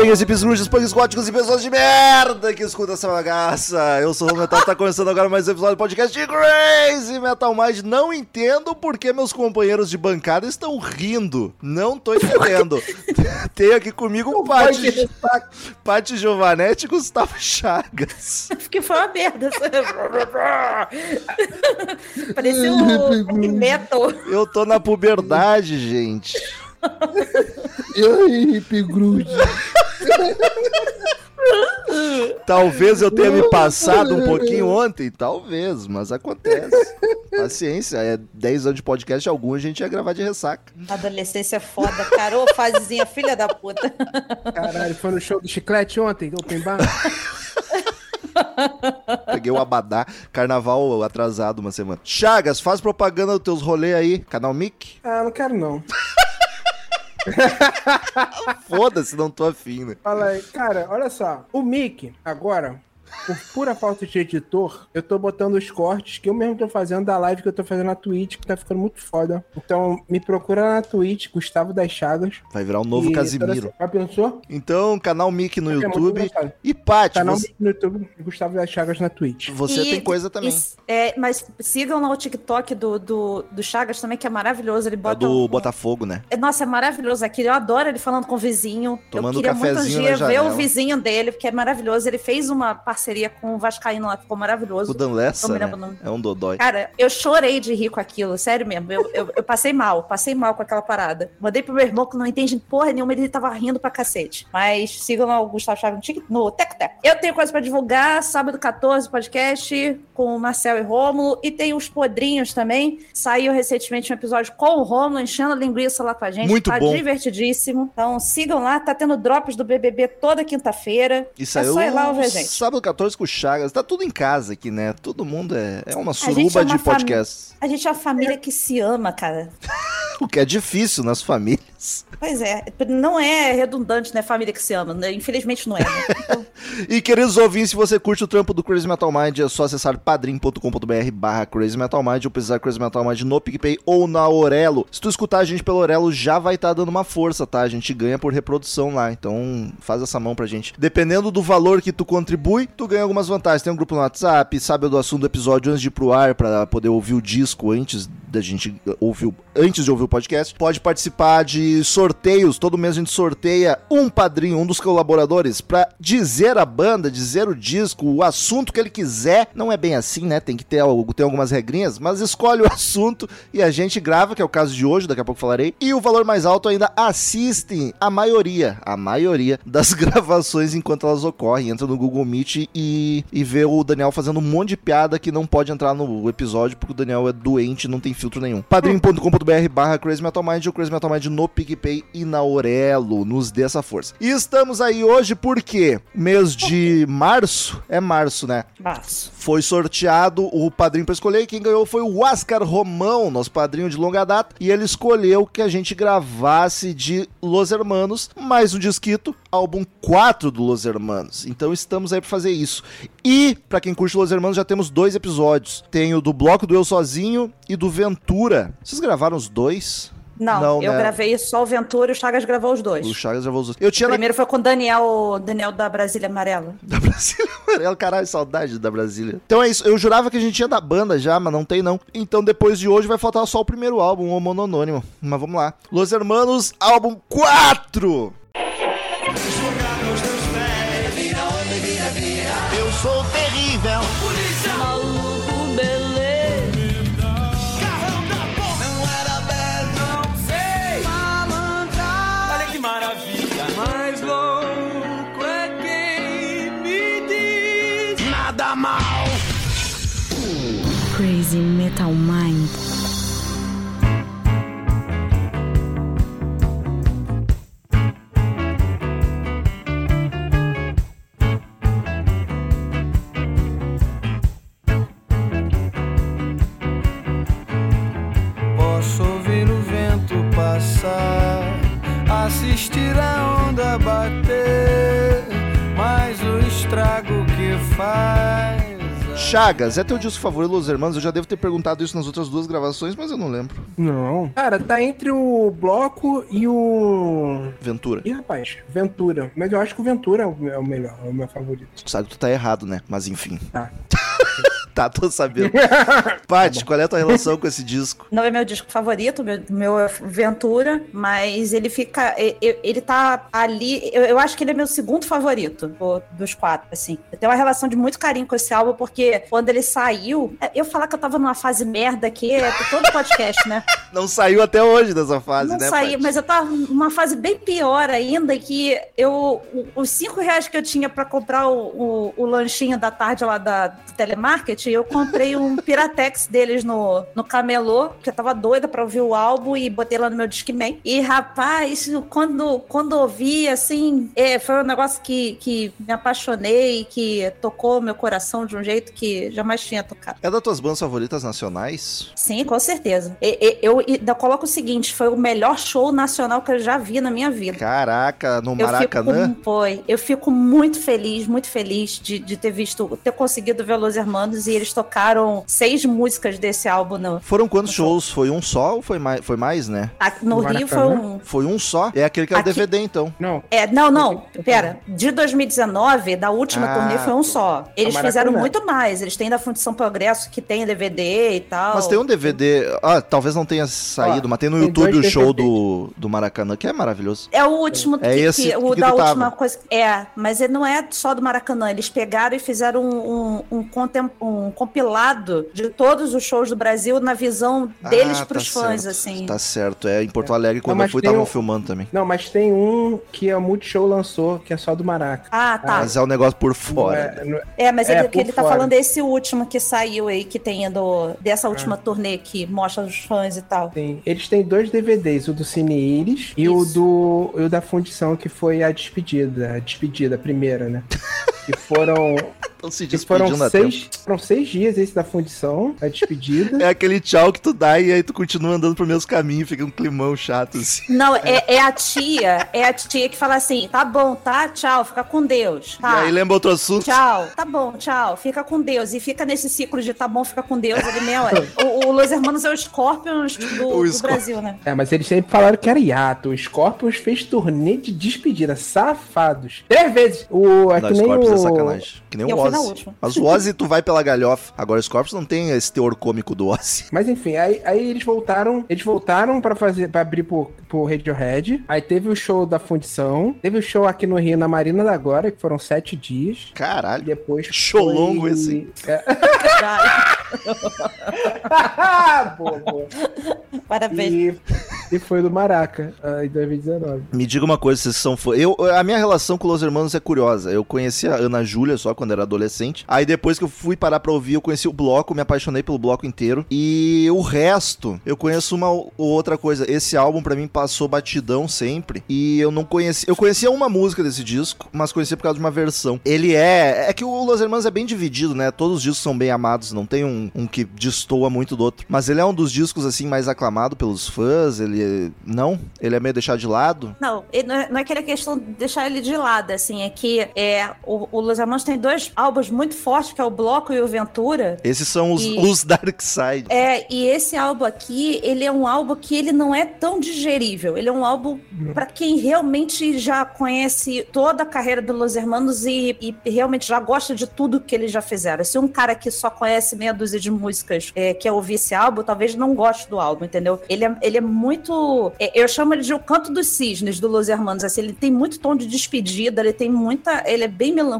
E headbangers, hippies, grunges, punks góticos e pessoas de merda que escuta essa bagaça. Eu sou o Metal, tá começando agora mais um episódio do podcast de Crazy Metal Mind. Não entendo por que meus companheiros de bancada estão rindo. Não tô entendendo. Tem aqui comigo o Pati, Pati Giovanetti e Gustavo Chagas. Porque foi uma merda. Pareceu um metal. Eu tô na puberdade, gente. E aí, Hip Grude? Talvez eu tenha me passado um pouquinho ontem, talvez, mas acontece. Paciência, é 10 anos de podcast, algum a gente ia gravar de ressaca. Adolescência é foda, cara. Ô, fasezinha, filha da puta. Caralho, foi no show do Chiclete ontem, Open Bar? Peguei o Abadá, carnaval atrasado uma semana. Chagas, faz propaganda dos teus rolês aí, canal Mic. Ah, não quero não. Foda-se, não tô afim, né? Fala aí. Cara, olha só. O Mick, agora, por pura falta de editor, eu tô botando os cortes que eu mesmo tô fazendo da live que eu tô fazendo na Twitch, que tá ficando muito foda. Então, me procura na Twitch, Gustavo das Chagas. Vai virar um novo Casimiro. Já pensou? Então, canal Mic no É YouTube. E Paty, Canal você, Mick no YouTube e Gustavo das Chagas na Twitch. você E- tem coisa também. e- é, mas sigam lá o TikTok do, do, do Chagas também, que é maravilhoso. Ele É bota. do um- Botafogo, né? É, Nossa, é maravilhoso aquilo. Eu adoro ele falando com o vizinho. Tomando eu queria muito um dia ver o vizinho dele, porque é maravilhoso. Ele fez uma parceria com o Vascaíno lá, ficou maravilhoso. O Dan Lessa, né? É um dodói. Cara, eu chorei de rir com aquilo, sério mesmo. Eu, eu, eu passei mal, passei mal com aquela parada. Mandei pro meu irmão que não entende porra nenhuma, ele tava rindo pra cacete. Mas sigam lá o Gustavo Chaves no Tec Tec. Eu tenho coisa pra divulgar, sábado 14, podcast com o Marcel e Rômulo. E tem os podrinhos também. Saiu recentemente um episódio com o Rômulo, enchendo a linguiça lá com a gente. Muito tá bom. divertidíssimo. Então sigam lá, tá tendo drops do BBB toda quinta-feira. E É só ir lá ouvir gente. sábado 14 com o Chagas. Tá tudo em casa aqui, né? Todo mundo é, é uma suruba é uma de podcast. A gente é uma família que se ama, cara. O que é difícil nas famílias. Pois é, não é redundante, né? Família que se ama, né? Infelizmente não é. Né? Então, E queridos ouvintes, se você curte o trampo do Crazy Metal Mind, é só acessar padrim.com.br barra Crazy Metal Mind ou precisar Crazy Metal Mind no PicPay ou na Orelo. Se tu escutar a gente pelo Orelo, já vai estar dando uma força, tá? A gente ganha por reprodução lá, então faz essa mão pra gente. Dependendo do valor que tu contribui, tu ganha algumas vantagens. Tem um grupo no WhatsApp, sabe do assunto do episódio antes de ir pro ar, pra poder ouvir o disco antes da gente ouvir, antes de ouvir o podcast. Pode participar de sorteios, todo mês a gente sorteia um padrinho, um dos colaboradores, pra dizer a banda, dizer o disco, o assunto que ele quiser. Não é bem assim, né? Tem que ter, algo, tem algumas regrinhas, mas escolhe o assunto e a gente grava, que é o caso de hoje, daqui a pouco falarei. E o valor mais alto ainda assistem a maioria, a maioria das gravações enquanto elas ocorrem. Entra no Google Meet e, e vê o Daniel fazendo um monte de piada que não pode entrar no episódio porque o Daniel é doente não tem filtro nenhum. padrim.com.br barra Crazy Metal Mind ou Crazy Metal Mind no PicPay e na Orelo. Nos dê essa força. E estamos aí hoje porque mês de março, é março, né? Baço. Foi sorteado o padrinho pra escolher e quem ganhou foi o Oscar Romão, nosso padrinho de longa data, e ele escolheu que a gente gravasse de Los Hermanos, mais um disquito, álbum 4 do Los Hermanos. Então estamos aí pra fazer isso. E, pra quem curte Los Hermanos, já temos dois episódios. Tem o do bloco do Eu Sozinho e do Ventura. Vocês gravaram os dois? Não, Não, eu né? gravei só o Ventura e o Chagas gravou os dois. O Chagas gravou os dois. Eu tinha O na primeiro foi com o Daniel, Daniel da Brasília Amarela. Da Brasília Amarela, caralho, saudade da Brasília. Então é isso, eu jurava que a gente tinha da banda já, mas não tem não. Então depois de hoje vai faltar só o primeiro álbum, o Mononônimo. Mas vamos lá. Los Hermanos, álbum 4! Crazy Metal Mind. Chagas, é teu disco favorito, Los Hermanos? Eu já devo ter perguntado isso nas outras duas gravações, mas eu não lembro. Não. Cara, tá entre o Bloco e o. Ventura. Ih, rapaz, Ventura. Mas eu acho que o Ventura é o é o melhor, é o meu favorito. Tu sabe que tu tá errado, né? Mas enfim. Tá. tá, tô sabendo. Paty, qual é a tua relação com esse disco? Não é meu disco favorito, meu, meu Ventura, mas ele fica. e- e- Ele, tá ali. Eu, eu acho que ele é meu segundo favorito dos quatro, assim. Eu tenho uma relação de muito carinho com esse álbum, porque quando ele saiu. é, Eu falar que eu tava numa fase merda aqui é todo podcast, né? Não saiu até hoje dessa fase, Não né, saí, Paty? mas eu tava numa fase bem pior ainda, que eu. Os cinco reais que eu tinha pra comprar o, o, o lanchinho da tarde lá da, do eu comprei um Piratex deles no, no camelô, que eu tava doida pra ouvir o álbum e botei lá no meu Discman. E, rapaz, quando, quando ouvi, assim, é, foi um negócio que, que me apaixonei, que tocou meu coração de um jeito que jamais tinha tocado. É das tuas bandas favoritas nacionais? Sim, com certeza. E- e- Eu, ainda coloco o seguinte: foi o melhor show nacional que eu já vi na minha vida. Caraca, no Eu Maracanã? fico, foi, eu fico muito feliz, muito feliz de, de ter visto, ter conseguido ver Los Hermanos e eles tocaram seis músicas desse álbum no, Foram quantos shows? Foi um só ou foi mais, foi mais né? a- no No Rio. Foi Maracanã? um. Foi um só? É aquele que é o Aqui- DVD, então. Não. É, não, não, pera. De 2019, da última Ah, turnê, foi um só. Eles Maracanã. fizeram muito mais. Eles têm da Fundição Progresso, que tem DVD e tal. Mas tem um DVD. Ah, talvez não tenha saído, Ó, mas tem no tem YouTube o show do, do Maracanã, que é maravilhoso. É o último É que, esse que- o que da tu tava. última coisa. É, mas ele não é só do Maracanã. Eles pegaram e fizeram um, um, um contem- um compilado de todos os shows do Brasil na visão deles Ah, pros tá fãs, certo, assim. Tá certo. É em Porto Alegre, quando eu mas fui, estavam o- filmando também. Não, mas tem um que a Multishow lançou, que é só do Maraca. Ah, tá. Mas é um negócio por Não fora. é- não é- É, mas É, ele, por ele tá fora. falando é esse último que saiu aí, que tem do, dessa última Ah. turnê que mostra os fãs e tal. tem- eles têm dois DVDs, o do Cine Iris e o do e o da Fundição, que foi a despedida, a despedida, a primeira, né? Que foram, foram seis, foram seis dias esse da Fundição, a despedida. É aquele tchau que tu dá e aí tu continua andando pro mesmo caminho, fica um climão chato assim. Não, é, é a tia, é a tia que fala assim: tá bom, tá? Tchau, fica com Deus. E Tá. aí lembra outro assunto. Tchau, tá bom, tchau, fica com Deus. E fica nesse ciclo de tá bom, fica com Deus ali hora. O, o Los Hermanos é o Scorpions do, O do. Brasil, né? É, mas eles sempre falaram que era hiato. O Scorpions fez turnê de despedida. Safados. Três vezes. O, é Não, que nem Scorpions é sacanagem. Que nem Eu o Ozzy. última. Mas o Ozzy tu vai pela galhofa. Agora o Scorpions não tem esse teor cômico do Ozzy. Mas enfim, aí, aí eles voltaram. Eles voltaram pra fazer para abrir pro, pro Radiohead. Aí teve o show da Fundição. Teve o show aqui no Rio, na Marina da Glória, que foram sete dias. E Caralho. depois. Show foi- longo esse. É. boa, boa. Parabéns. E, e foi do Maraca, ah, em 2019. Me diga uma coisa, vocês são fã. Eu, a minha relação com Los Hermanos é curiosa. Eu conheci a Ana Júlia só quando era adolescente. Aí depois que eu fui parar pra ouvir, eu conheci o bloco, me apaixonei pelo bloco inteiro. E o resto, eu conheço uma ou outra coisa. Esse álbum pra mim passou batidão sempre. E eu não conheci. Eu conhecia uma música desse disco, mas conhecia por causa de uma versão. Ele é. É que o Los Hermanos é bem dividido, né? Todos os discos são bem amados, não tem um, um que destoa muito do outro. Mas ele é um dos discos, assim, mais aclamado pelos fãs. Ele. Não? Ele é meio deixado de lado. Não, não é, não é aquela questão de deixar ele de lado, assim, é que é, o, o Los Hermanos tem dois álbuns muito fortes, que é o Bloco e o Ventura. Esses são os, E- os Dark Side. É, e esse álbum aqui, ele é um álbum que ele não é tão digerível. Ele é um álbum pra quem realmente já conhece toda a carreira do Los Hermanos e, e realmente já gosta de tudo que eles já fizeram. Se um cara que só conhece meia dúzia de músicas é, quer ouvir esse álbum, talvez não goste do álbum, entendeu? Ele é, ele é muito. é, eu chamo ele de o canto dos cisnes do Los Hermanos. Assim, ele tem muito tom de despedida, ele tem muita. Ele é bem melancólico,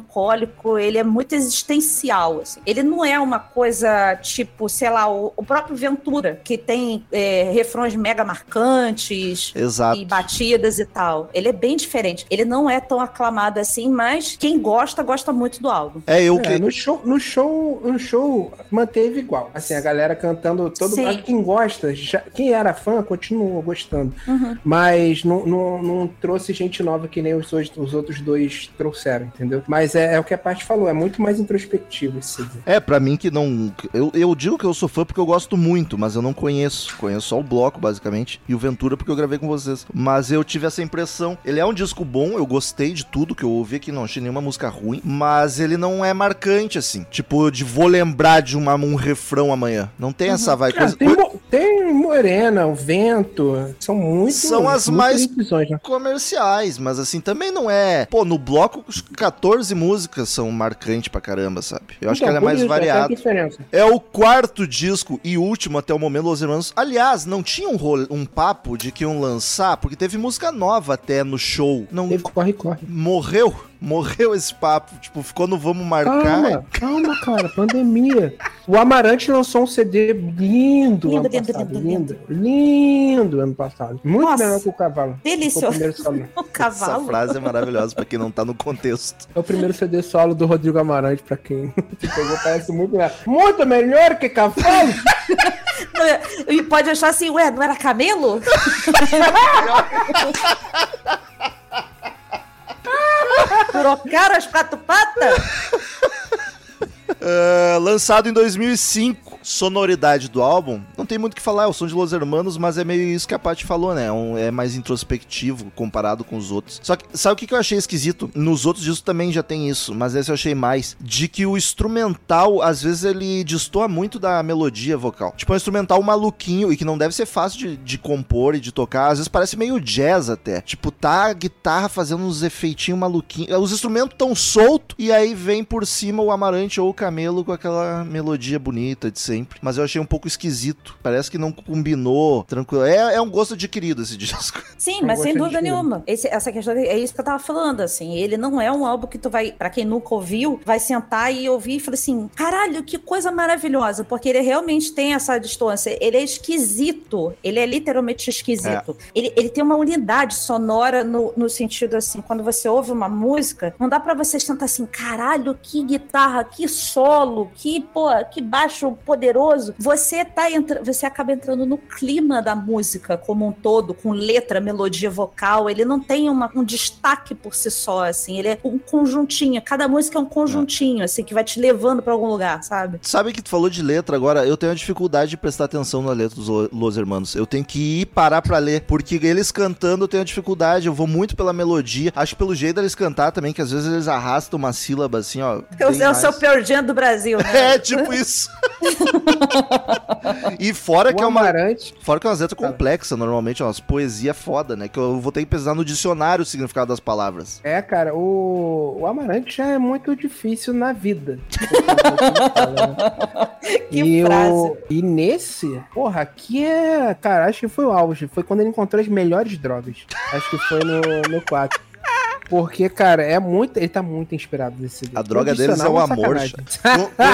ele é muito existencial. assim. Ele não é uma coisa tipo, sei lá, o, o próprio Ventura, que tem é, refrões mega marcantes Exato. e batidas e tal. Ele é bem diferente. Ele não é tão aclamado assim, mas quem gosta, gosta muito do álbum. É, eu É, que. no show, no show, no show manteve igual. Assim, a galera cantando todo Sim. mas Quem gosta, já- quem era fã, continuou. gostando. Uhum. Mas não, não, não trouxe gente nova que nem os, os outros dois trouxeram, entendeu? Mas é, é o que a parte falou, é muito mais introspectivo esse. É, pra mim que não. Eu, eu digo que eu sou fã porque eu gosto muito, mas eu não conheço. Conheço só o bloco, basicamente, e o Ventura porque eu gravei com vocês. Mas eu tive essa impressão. Ele é um disco bom, eu gostei de tudo que eu ouvi aqui, não achei nenhuma música ruim, mas ele não é marcante, assim. Tipo, de vou lembrar de uma, um refrão amanhã. Não tem essa vai. Ah, Coisa, tem, Mo- tem Morena, o Vento, são muito. São as mais- né? comerciais, mas assim, também não é. Pô, no bloco, os 14 músicas são marcantes pra caramba, sabe? Eu acho que Então, ela é mais isso, é a variada. É o quarto disco e último até o momento, Los Hermanos. Aliás, não tinha um, role- um papo de que iam lançar, porque teve música nova até no show. Não Teve corre, corre. morreu. Morreu esse papo. Tipo, ficou no vamos marcar. Calma, calma, cara, pandemia. O Amarante lançou um CD lindo, Lindo, ano lindo, passado, lindo, lindo, lindo ano passado. Muito Nossa, melhor que o Cavalo. O Delicioso. O Essa cavalo. frase é maravilhosa pra quem não tá no contexto. É o primeiro CD solo do Rodrigo Amarante, pra quem pegou, parece muito melhor. Muito melhor que Cavalo! E pode achar assim, ué, não era camelo? Trocaram as quatro patas? Ah, lançado em 2005, sonoridade do álbum, não tem muito o que falar, é o som de Los Hermanos, mas é meio isso que a Paty falou, né? Um- é mais introspectivo comparado com os outros. Só que, sabe o que eu achei esquisito? Nos outros discos também já tem isso, mas esse eu achei mais. De que o instrumental, às vezes, ele destoa muito da melodia vocal. Tipo, é um instrumental maluquinho e que não deve ser fácil de, de compor e de tocar. Às vezes parece meio jazz até. Tipo, tá a guitarra fazendo uns efeitinhos maluquinhos. Os instrumentos tão soltos e aí vem por cima o Amarante ou o Camelo com aquela melodia bonita de sempre. Mas eu achei um pouco esquisito. Parece que não combinou tranquilo. É, é um gosto adquirido esse disco. Sim, Eu mas sem gosto dúvida nenhuma. Esse- essa questão é isso que eu tava falando, assim. Ele não é um álbum que tu vai, pra quem nunca ouviu, vai sentar e ouvir e falar assim: caralho, que coisa maravilhosa, porque ele realmente tem essa distância. Ele é esquisito. Ele é literalmente esquisito. Ele, ele tem uma unidade sonora no, no sentido assim, quando você ouve uma música, não dá pra você sentar assim, caralho, que guitarra, que solo, que, pô, que baixo poderoso. Você tá você acaba entrando no clima da música como um todo, com letra, melodia vocal. Ele não tem uma- um destaque por si só, assim. Ele é um conjuntinho. Cada música é um conjuntinho, assim, que vai te levando pra algum lugar, sabe? Sabe que tu falou de letra agora? Eu tenho a dificuldade de prestar atenção na letra dos Lo- Los Hermanos. Eu tenho que ir parar pra ler, porque eles cantando eu tenho a dificuldade. Eu vou muito pela melodia. Acho que pelo jeito deles cantar também, que às vezes eles arrastam uma sílaba assim, ó. É o, seu Pearl Jam do Brasil, né? É, tipo isso. e fora que o é uma. Amarante, Fora que é uma letra complexa, normalmente, é umas poesia foda, né? Que eu vou ter que pesquisar no dicionário o significado das palavras. é, cara, o, o Amarante já é muito difícil na vida. Que e, frase. o, e nesse, porra, aqui é. Cara, acho que foi o auge. Foi quando ele encontrou as melhores drogas. Acho que foi no, no 4. Porque, cara, é muito. Ele tá muito inspirado nesse CD. A droga deles é o Condicional amor.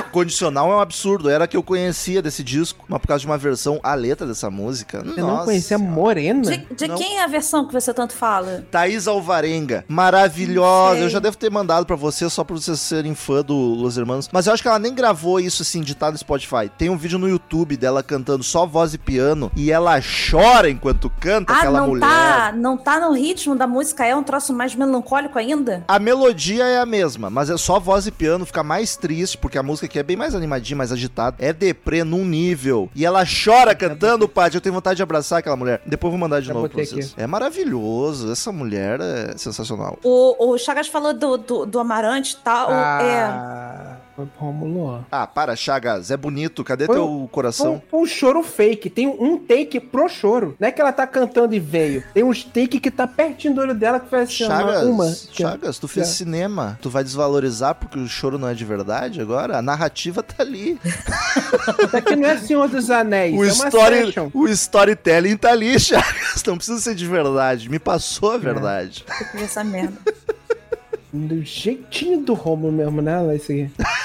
Condicional é um absurdo. Era a que eu conhecia desse disco, mas por causa de uma versão, a letra dessa música. Você não conhecia Morena? De, de quem é a versão que você tanto fala? Thaís Alvarenga, maravilhosa. Eu já devo ter mandado pra você só pra vocês serem fã do Los Hermanos. Mas eu acho que ela nem gravou isso assim, de estar no Spotify. Tem um vídeo no YouTube dela cantando só voz e piano e ela chora enquanto canta Ah, aquela não mulher. tá, não tá no ritmo da música, é um troço mais melancólico ainda? A melodia é a mesma, mas é só voz e piano, fica mais triste, porque a música aqui é bem mais animadinha, mais agitada. É deprê num nível. E ela chora cantando, Paty. Eu tenho vontade de abraçar aquela mulher. Depois eu vou mandar de Já novo pra vocês. aqui. É maravilhoso. Essa mulher é sensacional. O, o Chagas falou do, do, do Amarante e tal. É, Ah, foi pro Romulo. Ah, para, Chagas. É bonito. Cadê Foi teu um- Foi coração? um, foi um choro fake. Tem um take pro choro. Não é que ela tá cantando e veio. Tem uns take que tá pertinho do olho dela que faz assim, Chagas, uma. que- Chagas, tu fez É. cinema. Tu vai desvalorizar porque o choro não é de verdade agora? A narrativa tá ali. Isso aqui não é Senhor dos Anéis. O, é story, session. o storytelling tá ali, Chagas. Não precisa ser de verdade. Me passou a verdade. eu fiz essa merda. Do jeitinho do Romulo mesmo, né? Esse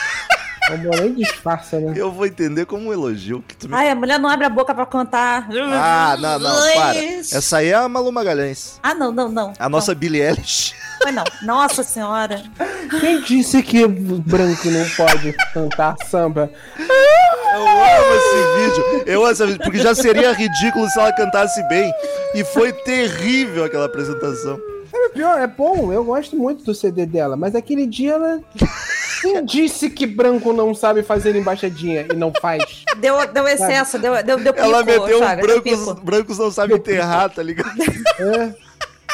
O Romulo nem disfarça, né? Eu vou entender como um elogio que tu me Ai, a mulher não abre a boca pra contar. Ah, não, não, para. Essa aí é a Malu Magalhães. Ah, não, não, não. A nossa Billie Eilish. Não, foi não. Nossa senhora. Quem disse que branco não pode cantar samba? Eu amo esse vídeo. Eu amo esse vídeo, porque já seria ridículo se ela cantasse bem. E foi terrível aquela apresentação. Sabe o pior? É bom, eu gosto muito do CD dela, mas aquele dia ela. Quem disse que branco não sabe fazer embaixadinha e não faz? Deu, deu excesso, deu, deu, deu pico, Ela meteu um brancos, brancos não sabem enterrar, tá ligado? É.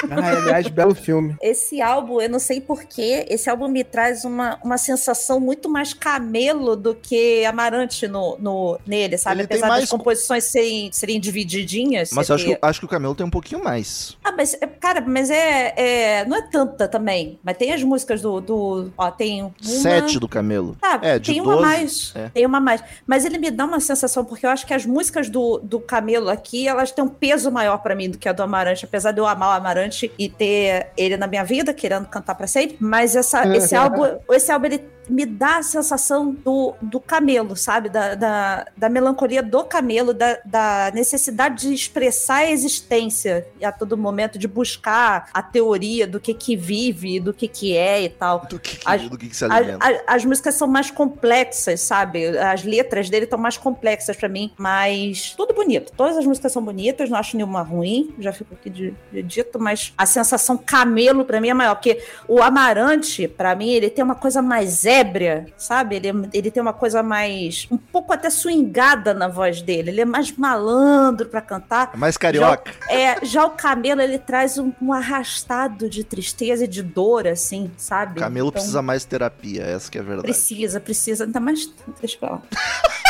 Ah, aliás, belo filme. Esse álbum, eu não sei porquê, esse álbum me traz uma, uma sensação muito mais camelo do que Amarante no, no, nele, sabe? Ele Apesar mais- das composições serem, serem divididinhas. Mas acho ter- que, acho que o Camelo tem um pouquinho mais. Ah, mas, é, cara, mas é, é- Não é tanta também. Mas tem as músicas do. do ó, tem uma. Sete do Camelo. Tá, É, de tem uma 12, mais. é. Tem uma mais. Mas ele me dá uma sensação, porque eu acho que as músicas do, do Camelo aqui, elas têm um peso maior pra mim do que a do Amarante, apesar de eu amar o Amarante e ter ele na minha vida, querendo cantar pra sempre. Mas essa, esse álbum, esse álbum, ele me dá a sensação do, do camelo, sabe? Da, da, da melancolia do camelo, da, da necessidade de expressar a existência e a todo momento, de buscar a teoria do que que vive, do que que é e tal. Do que, que- As- do que, que se alimenta. a- as músicas são mais complexas, sabe? As letras dele estão mais complexas pra mim, mas tudo bonito. Todas as músicas são bonitas, não acho nenhuma ruim, já fico aqui de, de dito, mas a sensação camelo pra mim é maior, porque o Amarante, pra mim, ele tem uma coisa mais ébria, sabe? Ele, ele tem uma coisa mais. um pouco até swingada na voz dele. Ele é mais malandro pra cantar. É mais carioca. Já, é, já o Camelo, ele traz um, um arrastado de tristeza e de dor, assim, sabe? Camelo Então- precisa mais terapia, essa que é a verdade. Precisa, precisa. Ainda mais. Deixa pra lá.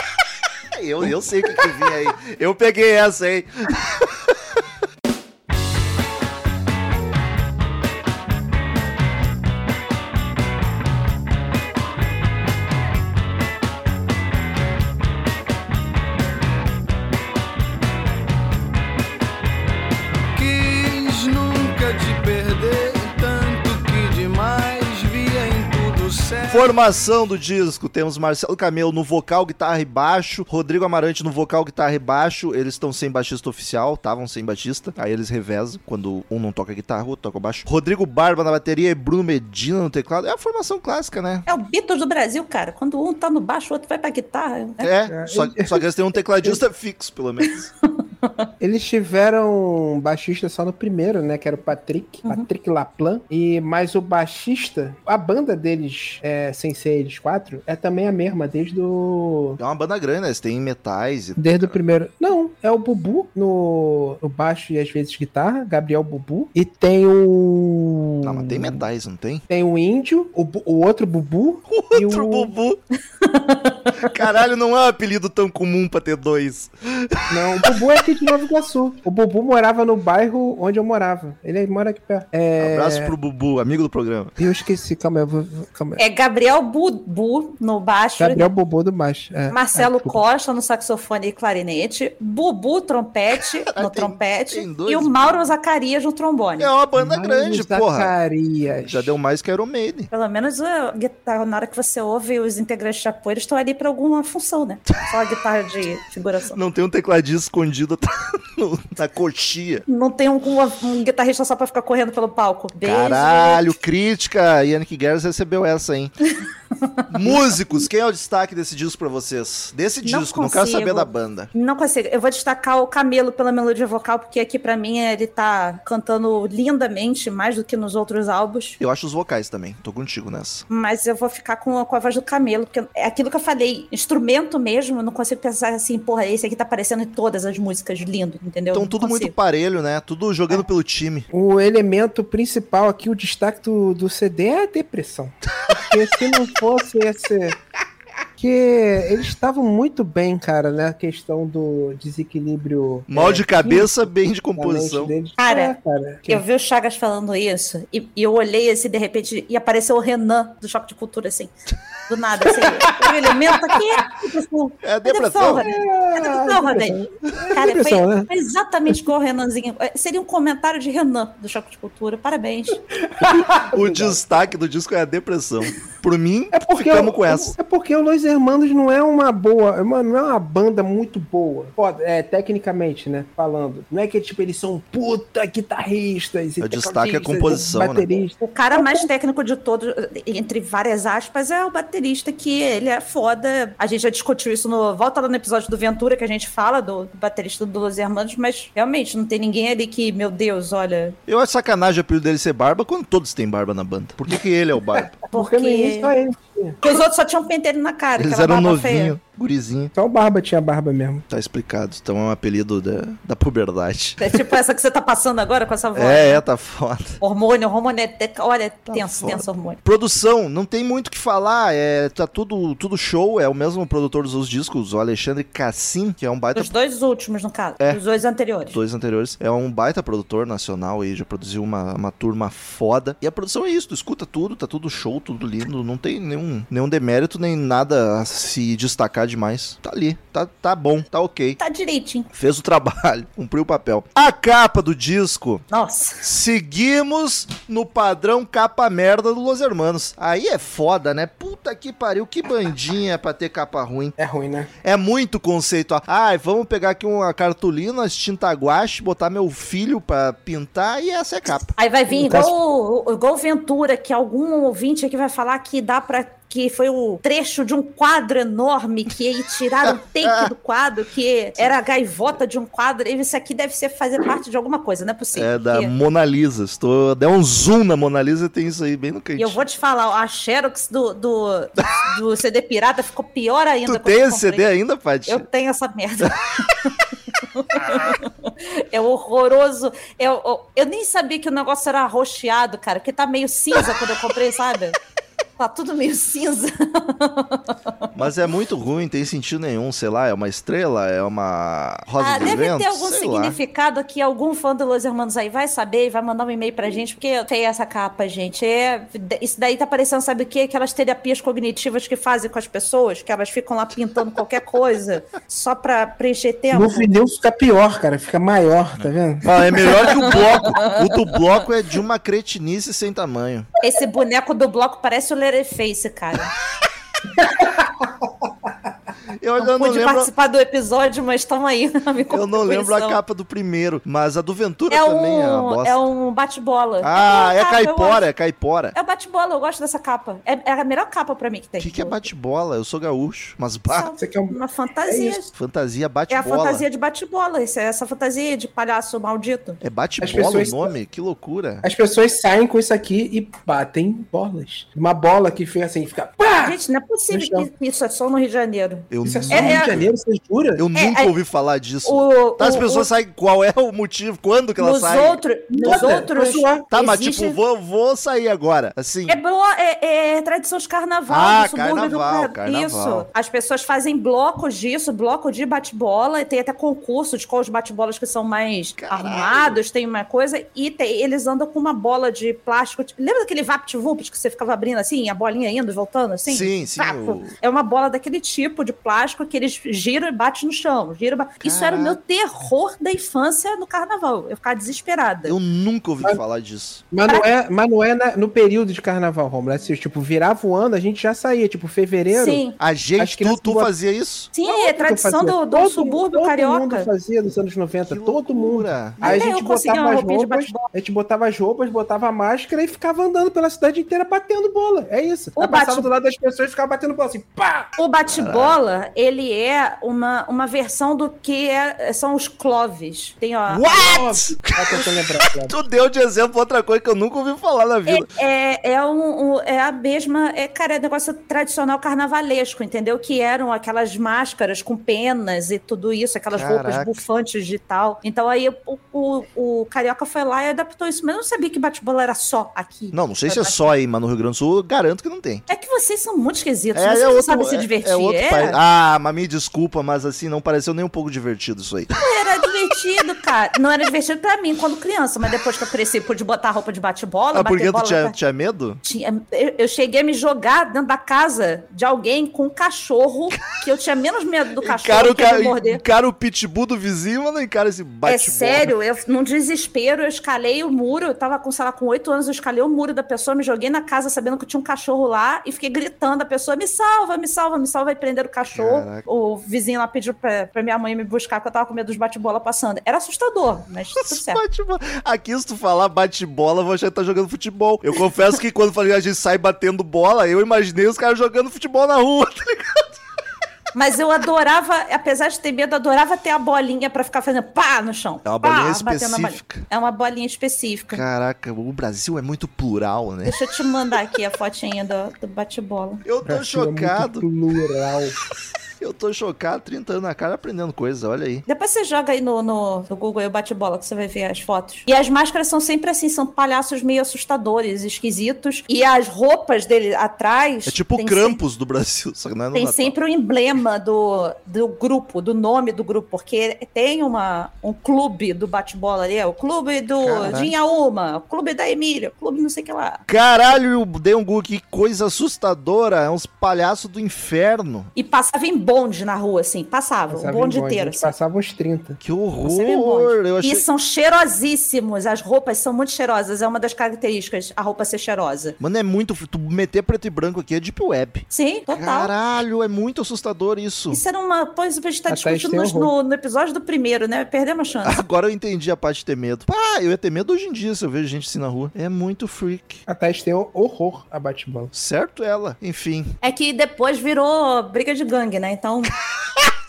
Eu, eu sei o que, que vinha aí. Eu peguei essa, hein? Formação do disco, temos Marcelo Camelo no vocal, guitarra e baixo, Rodrigo Amarante no vocal, guitarra e baixo, eles estão sem baixista oficial, estavam sem baixista, aí eles revezam, quando um não toca guitarra, o outro toca baixo. Rodrigo Barba na bateria e Bruno Medina no teclado, é a formação clássica, né? É o Beatles do Brasil, cara. Quando um tá no baixo, o outro vai pra guitarra. né? É, só, só que eles têm um tecladista fixo, pelo menos. Eles tiveram baixista só no primeiro, né? Que era o Patrick, Patrick Laplan. E mais o baixista, a banda deles, é, sem ser eles quatro, é também a mesma, desde o. É uma banda grande, né? Eles têm metais e Desde o primeiro. Não, é o Bubu no, no baixo e às vezes guitarra, Gabriel Bubu. E tem o. Não, mas tem metais, não tem? Tem o Índio, o, o outro Bubu. e Outro o... Bubu. Caralho, não é um apelido tão comum pra ter dois. Não, o Bubu é aqui de Nova Iguaçu. O Bubu morava no bairro onde eu morava. Ele mora aqui perto. É... Abraço pro Bubu, amigo do programa. Eu esqueci, calma aí, eu vou. Calma aí. É Gabriel Bubu no baixo. Gabriel Bubu do baixo. é. Marcelo Ah, desculpa. Costa no saxofone e clarinete, Bubu trompete no Tem- trompete tem dois, e o Mauro Zacarias no trombone. É uma banda Mauro grande, porra. Já deu mais que Iron Maiden. Pelo menos a guitarra, na hora que você ouve os integrantes de apoio, eles estão ali pra alguma função, né? Só a guitarra de figuração. Não tem um tecladista escondido no- na coxia. Não tem um, um- um guitarrista só pra ficar correndo pelo palco. Beijo. Caralho, crítica. Yannick Guerras recebeu essa, hein? Músicos, quem é o destaque desse disco pra vocês? Desse Não disco, não quero consigo. saber da banda. Não consigo. Eu vou destacar o Camelo pela melodia vocal, porque aqui pra mim ele tá cantando lindamente, mais do que nos outros álbuns. Eu acho os vocais também, tô contigo nessa. Mas eu vou ficar com a, com a voz do Camelo, porque é aquilo que eu falei, instrumento mesmo, eu não consigo pensar assim, porra, esse aqui tá aparecendo em todas as músicas, lindo, entendeu? Então tudo muito parelho, né? Tudo jogando pelo time. O elemento principal aqui, o destaque do, do CD é a depressão. Porque se não fosse esse. Porque eles estavam muito bem, cara, né? A questão do desequilíbrio. Mal é, de cabeça, bem de na composição. Cara, É, cara. Eu vi o Chagas falando isso e, e eu olhei assim, de repente, e apareceu o Renan do Choque de Cultura, assim, do nada, assim. o elemento aqui é depressão. É a É depressão, depressão. Rodney. É depressão, Rodney. Cara, depressão, foi, né? foi exatamente igual o Renanzinho. É, Seria um comentário de Renan do Choque de Cultura. Parabéns. O destaque do disco é a depressão. Por mim, É porque, ficamos o, com essa. é porque o Luiz Hermanos não é uma boa, é uma- não é uma banda muito boa. Foda, é, tecnicamente, né? Falando. Não é que tipo, eles são puta guitarristas. O destaque é a composição, né? O cara mais técnico de todos, entre várias aspas, é o baterista, que ele é foda. A gente já discutiu isso no. Volta lá no episódio do Ventura, que a gente fala do, do baterista do Los Hermanos, mas realmente não tem ninguém ali que, meu Deus, olha. Eu acho sacanagem o apelido dele ser barba quando todos têm barba na banda. Por que, que ele é o barba? Porque no início Porque, só ele. Porque os outros só tinham pentelho na cara. Eles eram novinhos, gurizinho. Só o Barba tinha barba mesmo. Tá explicado. Então é um apelido da, da puberdade. É tipo essa que você tá passando agora com essa voz. É, é, tá foda. Hormônio, hormônio é. Olha, é tenso, foda. tenso hormônio. Produção, não tem muito o que falar. É, tá tudo, tudo show. É o mesmo produtor dos outros discos, o Alexandre Cassim, que é um baita Os dois últimos, no caso. É. Os dois anteriores. dois anteriores. É um baita produtor nacional aí, já produziu uma, uma turma foda. E a produção é isso, tu escuta tudo, tá tudo show, tudo lindo. Não tem nenhum, nenhum demérito, nem nada a se destacar demais. Tá ali, tá, tá bom, tá ok. Tá direitinho. Fez o trabalho, cumpriu o papel. A capa do disco. Nossa. Seguimos no padrão capa merda do Los Hermanos. Aí é foda, né? Puta que pariu, que bandinha pra ter capa ruim. É ruim, né? É muito conceitual. Ai, vamos pegar aqui uma cartolina, tinta guache, botar meu filho pra pintar e essa é a capa. Aí vai vir igual, o- igual o Ventura, que algum ouvinte aqui vai falar que dá pra. Que foi o trecho de um quadro enorme, que aí tiraram o take do quadro, que era a gaivota de um quadro. E isso aqui deve ser fazer parte de alguma coisa, não é possível. É da porque- Mona Lisa. Estou... Der um zoom na Mona Lisa e tem isso aí bem no E cantinho. eu vou te falar, a Xerox do, do, do CD pirata ficou pior ainda. Tu tem esse CD ainda, Paty? Eu tenho essa merda. é horroroso. Eu, eu, eu nem sabia que o negócio era arroxeado, cara, porque tá meio cinza quando eu comprei, sabe? Tá tudo meio cinza. Mas é muito ruim, tem sentido nenhum. Sei lá, é uma estrela, é uma rosa Ah, do deve vento, ter algum sei lá. significado que algum fã do Los Hermanos aí vai saber e vai mandar um e-mail pra gente, porque tem essa capa, gente. É, isso daí tá parecendo, sabe o quê? Aquelas terapias cognitivas que fazem com as pessoas, que elas ficam lá pintando qualquer coisa só pra preencher tempo. No vinil fica pior, cara. Fica maior, tá vendo? Ah, é melhor que o bloco. O do bloco é de uma cretinice sem tamanho. Esse boneco do bloco parece o Leatherface, cara. Eu, eu Não não pude lembro. participar do episódio, mas estamos aí na minha Eu não lembro a capa do primeiro, mas a do Ventura É também é uma um, bosta. é um bate-bola. Ah, é capa, eu caipora, é caipora. É o bate-bola, eu gosto dessa capa. É, é a melhor capa pra mim que tem. O que, que é bate-bola? Eu sou gaúcho, mas bah, Você quer um... Uma fantasia. É fantasia É, a bate-bola. fantasia de bate-bola. Essa, essa fantasia de palhaço maldito. É bate-bola pessoas- o nome? Que loucura. As pessoas saem com isso aqui e batem bolas. Uma bola que fica assim, fica. Pá! Gente, não é possível que isso é só no Rio de Janeiro. Eu, Isso é só É, Rio é- de Janeiro, você jura? eu nunca é- ouvi falar disso. O, Tá, as o- pessoas o- sabem qual é o motivo, quando que elas nos saem. outros, nos outros. Tá, mas existe- tipo, vou, vou sair agora, assim. É, blo é, é tradição de carnaval Ah, do subúrbio carnaval, do Car- carnaval. Isso. As pessoas fazem blocos disso, bloco de bate-bola, e tem até concurso de qual os bate-bolas que são mais Caralho. armados, tem uma coisa, e tem- eles andam com uma bola de plástico. tipo, Lembra daquele VaptVupt que você ficava abrindo assim, a bolinha indo e voltando assim? Sim, sim, Vapo. o- É uma bola daquele tipo de plástico que eles giram e batem no chão. Giram, e ba- Isso era o meu terror da infância no carnaval. Eu ficava desesperada. Eu nunca ouvi falar disso. Mas não é, mas não é na- no período de carnaval, Romulo. É assim, tipo, virar voando, a gente já saía. Tipo, fevereiro. Sim. A gente, tu, tu fazia isso? Sim, é tradição do, do Todo- subúrbio todo carioca. mundo fazia nos anos 90, Que todo mundo. Aí a gente botava as roupas, a gente botava as roupas, botava a máscara e ficava andando pela cidade inteira batendo bola. É isso. O Aí passava bate- do lado das pessoas e ficava batendo bola assim, pá! O bate-bola, ele é uma, uma versão do que é- são os cloves. Tem, ó. What? Tu deu de exemplo outra coisa que eu nunca ouvi falar na vida. É, é, um, um- é a mesma. É, cara, é negócio tradicional carnavalesco, entendeu? Que eram aquelas máscaras com penas e tudo isso, aquelas roupas Caraca. bufantes de tal. Então aí o, o, o Carioca foi lá e adaptou isso. Mas eu não sabia que bate-bola era só aqui. Não, não sei se é só aí, mas no Rio Grande do Sul garanto que não tem. É que vocês são muito esquisitos. É, vocês é não outro, sabem se é- divertir. é outro é? país. Ah, mas me desculpa, mas assim, não pareceu nem um pouco divertido isso aí. Era divertido, cara. Não era divertido pra mim quando criança, mas depois que eu cresci, pude botar roupa de bate-bola, Ah, por bater que tu bola. tinha, tinha medo? Tinha- eu, eu cheguei a me jogar dentro da casa de alguém com um cachorro, que eu tinha menos medo do cachorro que ia ca... me morder. encara o pitbull do vizinho, mas não encara esse bate É sério, eu, num desespero, eu escalei o muro. Eu tava com, sei lá, com oito anos, eu escalei o muro da pessoa, me joguei na casa sabendo que tinha um cachorro lá e fiquei gritando. A pessoa me salva, me salva, me salva. E prenderam o cachorro. Caraca. O vizinho lá pediu pra, pra minha mãe me buscar, porque eu tava com medo dos bate-bola passando. Era assustador, mas tudo certo. Aqui, se tu falar bate-bola, eu vou achar que tá jogando futebol. Eu confesso que quando falei a gente sai batendo bola, eu imaginei os caras jogando futebol na rua, tá ligado? Mas eu adorava, apesar de ter medo, adorava ter a bolinha pra ficar fazendo pá no chão. É uma Pá, bolinha específica. É uma bolinha específica. Caraca, o Brasil é muito plural, né? Deixa eu te mandar aqui a fotinha do, do bate-bola. Eu tô Brasil é muito chocado. plural. Eu tô chocado, 30 anos na cara aprendendo coisa, olha aí. Depois você joga aí no, no, no Google o bate-bola que você vai ver as fotos. E as máscaras são sempre assim, são palhaços meio assustadores, esquisitos. E as roupas dele atrás. É tipo o Krampus do Brasil, só que não é no Tem Natal. sempre o emblema do, do grupo, do nome do grupo, porque tem uma, um clube do bate-bola ali, é o clube do. Dinhaúma, o clube da Emília, o clube não sei o que lá. Caralho, dei um Google, que coisa assustadora. É uns palhaços do inferno. E passava em bonde na rua, assim, passava, Passava o bonde bonde, inteiro. a Assim. Passava uns 30. Que Passava em bonde. horror. Eu achei... E são cheirosíssimos, as roupas são muito cheirosas, é uma das características, a roupa ser cheirosa. Mano, é muito. Tu meter preto e branco aqui é deep web. Sim, total. Caralho, é muito assustador isso. Isso era uma coisa pra gente estar A Thaís discutindo no, no episódio do primeiro, né? Perdemos a chance. Agora eu entendi a parte de ter medo. Pá, eu ia ter medo hoje em dia se eu vejo gente assim na rua. É muito freak. A Thais tem horror a bate-bola. Certo ela. Enfim. É que depois virou briga de gangue, né? Então,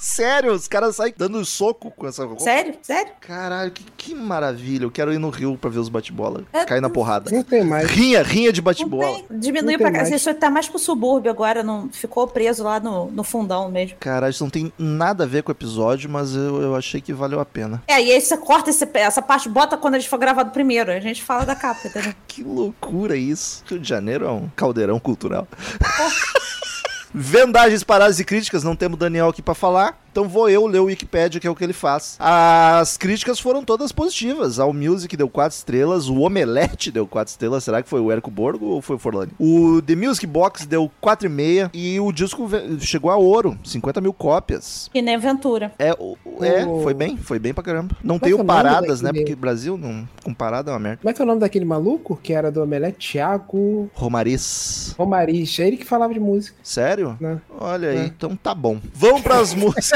Sério, os caras saem dando soco com essa roupa. sério? Sério? Caralho, que, que maravilha. Eu quero ir no Rio pra ver os bate-bola. É, Cair na porrada. Não tem mais. Rinha, rinha de Não bate-bola. tem. Diminuiu pra cá. Isso tá mais pro subúrbio agora, não ficou preso lá no, no fundão mesmo. Caralho, isso não tem nada a ver com o episódio, mas eu, eu achei que valeu a pena. É, e aí você corta esse- essa parte, bota quando a gente for gravado primeiro. A gente fala da capa, entendeu? Que loucura isso. Rio de Janeiro é um caldeirão cultural. Vendagens, paradas e críticas, não temos Daniel aqui pra falar. Então vou eu ler o Wikipedia, que é o que ele faz. As críticas foram todas positivas. Ao Music deu 4 estrelas, o Omelete deu 4 estrelas. Será que foi o Érico Borgo ou foi o Forlani? O The Music Box deu 4,5 e o disco chegou a ouro, 50 mil cópias. E nem aventura. É, o- é, O- foi bem, foi bem pra caramba. Não é tem que é paradas, né? Porque Brasil não, com parada é uma merda. Como é que é o nome daquele maluco que era do Omelete? Thiago Romariz. Romariz. É ele que falava de música. Sério? Né? Olha aí, É. então tá bom. Vamos pras músicas.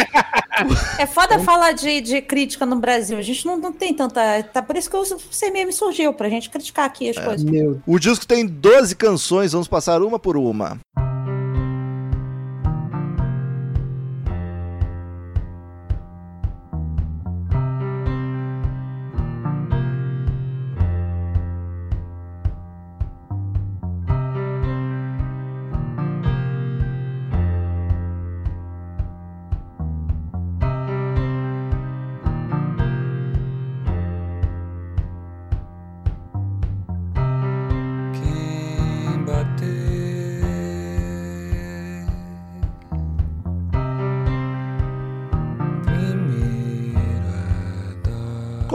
É foda falar de, de crítica no Brasil. A gente não, não tem tanta. Tá por isso que o CMM surgiu, pra gente criticar aqui É. as coisas. Meu O disco tem 12 canções, vamos passar uma por uma.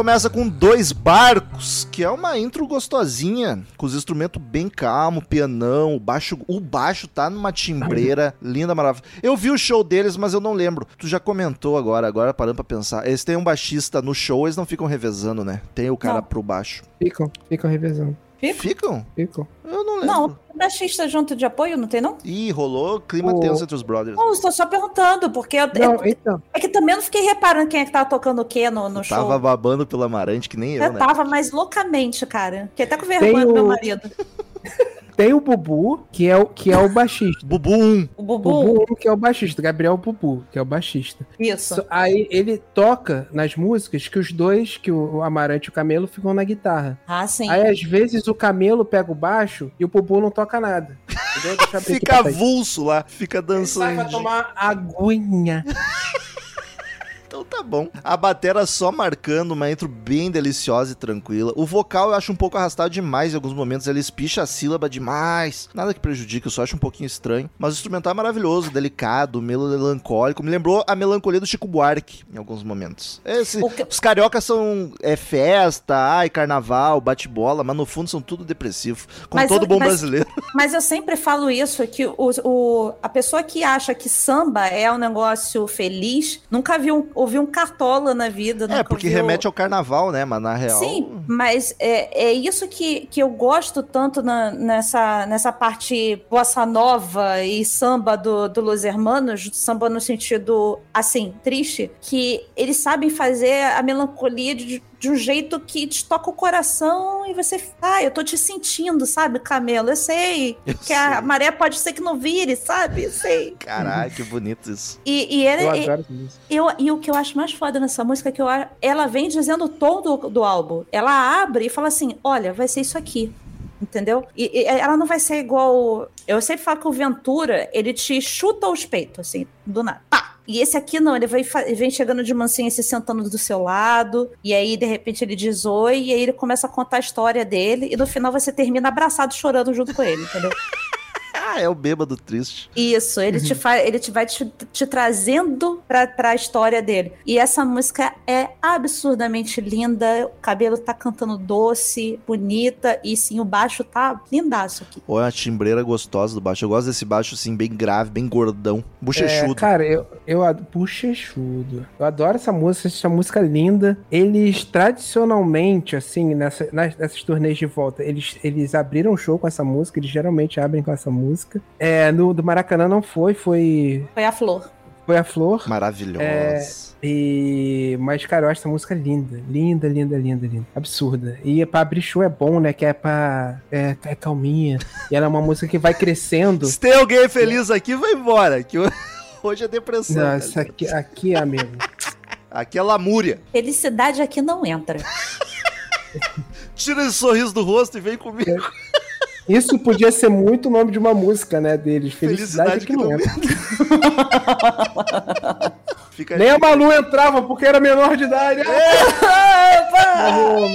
Começa com Dois Barcos, que é uma intro gostosinha, com os instrumentos bem calmo, pianão, o baixo, o baixo tá numa timbreira linda, maravilhosa. Eu vi o show deles, mas eu não lembro. Tu já comentou agora, agora parando pra pensar. Eles têm um baixista no show, eles não ficam revezando, né? Tem o cara Não. pro baixo. Ficam, ficam revezando. Fica? Ficam? Ficam. Eu não lembro. Não, baixista junto de apoio, não tem, não? Ih, rolou clima O- tenso entre os brothers. Não, estou só perguntando, porque eu- Não, é, então. é que também eu não fiquei reparando quem é que tava tocando o quê no, no show. Tava babando pelo Amarante, que nem eu, Eu né? tava, mas loucamente, cara. Fiquei até com vergonha Tem do meu o- marido. Tem o Bubu, que é o, que é o baixista. Bubu 1. O Bubu, Bubu, um, que é o baixista. Gabriel Bubu, que é o baixista. isso. So- Aí ele toca nas músicas que os dois, que o Amarante e o Camelo, ficam na guitarra. Ah, sim. Aí às vezes o Camelo pega o baixo e o Bubu não toca nada. Fica avulso lá, fica Ele sai dançando. pra tomar aguinha. Tá bom. A batera só marcando, uma intro bem deliciosa e tranquila. O vocal eu acho um pouco arrastado demais em alguns momentos, ele espicha a sílaba demais. Nada que prejudique, eu só acho um pouquinho estranho. Mas o instrumental é maravilhoso, delicado, melancólico. Me lembrou a melancolia do Chico Buarque em alguns momentos. Esse- que- Os cariocas são é, festa, ai, carnaval, bate-bola, mas no fundo são tudo depressivo. Como Mas todo eu- bom mas- brasileiro. Mas eu sempre falo isso, que o, o- a pessoa que acha que samba é um negócio feliz, nunca viu, ouviu um cartola na vida. É, porque ouviu- remete ao carnaval, né? Mas na real. Sim, mas é, é isso que, que eu gosto tanto na- nessa, nessa parte bossa nova e samba do, do Los Hermanos, samba no sentido, assim, triste, que eles sabem fazer a melancolia de, de um jeito que te toca o coração e você, ah, eu tô te sentindo, sabe, Camelo? Eu sei Eu que a sei. maré pode ser que não vire, sabe? Eu sei. Caralho, que bonito isso. E, e ele, Eu e- adoro eu, e o que eu acho mais foda nessa música é que eu, a- ela vem dizendo o tom do, do álbum. Ela abre e fala assim: olha, vai ser isso aqui. Entendeu? E, e ela não vai ser igual. Eu sempre falo que o Ventura, ele te chuta os peitos, assim, do nada. Pá! E esse aqui não, ele vai, vem chegando de mansinho, se sentando do seu lado, e aí de repente ele diz oi, e aí ele começa a contar a história dele, e no final você termina abraçado chorando junto com ele, entendeu? Ah, é o bêbado triste. Isso, ele te faz, ele te vai te, te trazendo pra, pra história dele. E essa música é absurdamente linda. O cabelo tá cantando doce, bonita, e sim, o baixo tá lindaço aqui. Ou é uma timbreira gostosa do baixo. Eu gosto desse baixo, assim, bem grave, bem gordão. É, Bochechudo. cara, eu, eu bochechudo. Eu adoro essa música, essa música linda. Eles tradicionalmente, assim, nessa, nas, nessas turnês de volta, eles, eles abriram um show com essa música, eles geralmente abrem com essa música. É, no do Maracanã não foi, foi, Foi a flor. foi a Flor. Maravilhosa. É, E... Mas, cara, eu acho essa música linda. Linda, linda, linda, linda. Absurda. E pra abrir show é bom, né? Que é pra. É, é calminha. E ela é uma música que vai crescendo. Se tem alguém feliz aqui, vai embora. Que ho- hoje é depressão. Isso aqui, aqui, amigo. Aqui é lamúria. Felicidade aqui não entra. Tira esse sorriso do rosto e vem comigo. Isso podia ser muito o nome de uma música, né, deles. Felicidade, Felicidade que não entra. Fica Nem a Malu entrava porque era menor de idade. Mas,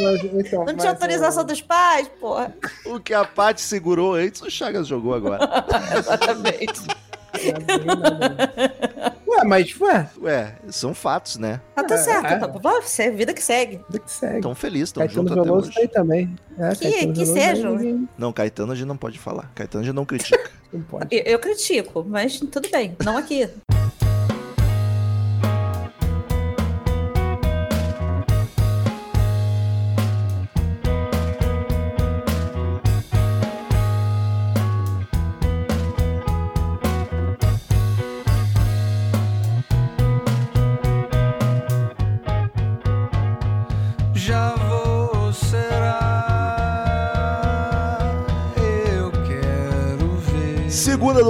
mas, então, Não mas, tinha autorização dos pais, porra. o que a Paty segurou antes, o Chagas jogou agora. Exatamente. Ué, mas, ué, Ué, são fatos, né? Tá tudo É, certo. é. Tá, pô, você, vida que segue. vida que segue. Tão felizes, tão Caetano juntos até hoje. tá aí também. É, Que- Caetano que sejam. ninguém- Não, Caetano a gente não pode falar. Caetano a gente não critica. Não pode. Eu, eu critico, mas tudo bem. Não aqui.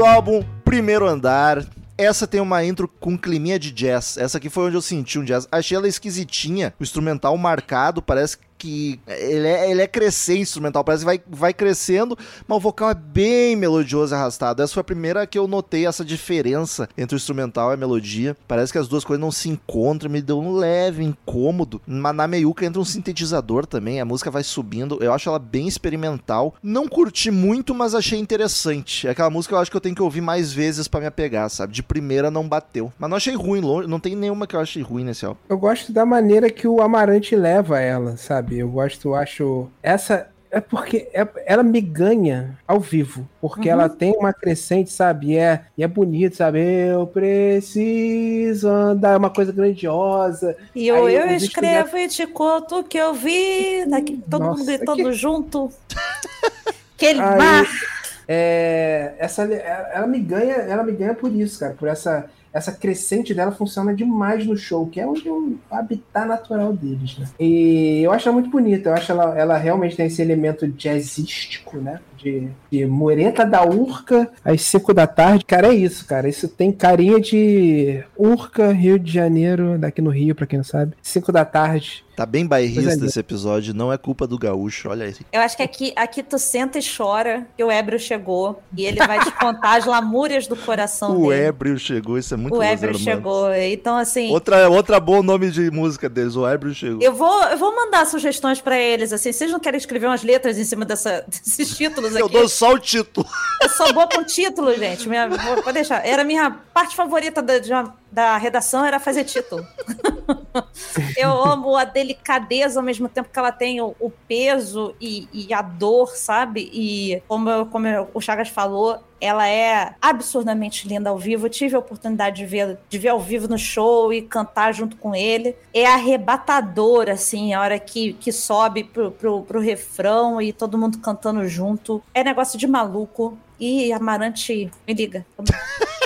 Do álbum, Primeiro Andar. Essa tem uma intro com climinha de jazz. Essa aqui foi onde eu senti um jazz. Achei ela esquisitinha. O instrumental marcado, parece que ele é, ele é crescer instrumental, parece que vai, vai crescendo, mas o vocal é bem melodioso e arrastado. Essa foi a primeira que eu notei essa diferença entre o instrumental e a melodia. Parece que as duas coisas não se encontram, me deu um leve incômodo. Mas na meiuca entra um sintetizador também, a música vai subindo. Eu acho ela bem experimental. Não curti muito, mas achei interessante. É aquela música que eu acho que eu tenho que ouvir mais vezes pra me apegar, sabe? De primeira não bateu. Mas não achei ruim, não tem nenhuma que eu achei ruim nesse álbum. Eu gosto da maneira que o Amarante leva ela, sabe? Eu gosto, acho. Essa. É porque é- ela me ganha ao vivo. Porque Uhum. ela tem uma crescente, sabe? E é, e é bonito, sabe? Eu preciso andar. É uma coisa grandiosa. E eu, Aí eu escrevo e te conto o que eu vi. Daqui, todo Nossa, mundo gritando que- junto. Aquele Aí- mar. É, essa, ela me ganha, ela me ganha por isso, cara. Por essa, essa crescente dela funciona demais no show, que é onde o habitat natural deles, né? E eu acho ela muito bonita. Eu acho ela, ela realmente tem esse elemento jazzístico, né? De, de Mureta da Urca às 5 da tarde. Cara, é isso, cara. Isso tem carinha de Urca, Rio de Janeiro, daqui no Rio, pra quem não sabe. 5 da tarde. Tá bem bairrista linda. esse episódio, não é culpa do gaúcho, olha aí. Eu acho que aqui, aqui tu senta e chora que o ébrio chegou e ele vai te contar as lamúrias do coração O dele. ébrio chegou, isso é muito o Ébrio chegou. Então, assim, Outra, outra bom nome de música deles, o Ébrio chegou. eu vou, eu vou mandar sugestões pra eles, assim. Vocês não querem escrever umas letras em cima dessa, desses títulos Eu aqui? dou só o título. Eu sou boa com título, gente. Minha, vou, vou deixar. Era a minha parte favorita da, uma- da redação, era fazer título. Eu amo a delicadeza ao mesmo tempo que ela tem o, o peso e, e a dor, sabe? E como, eu- como eu- o Chagas falou, ela é absurdamente linda ao vivo. Eu tive a oportunidade de ver, de ver ao vivo no show e cantar junto com ele. É arrebatador, assim, a hora que, que sobe pro, pro, pro refrão e todo mundo cantando junto. É negócio de maluco. E Amarante, me liga.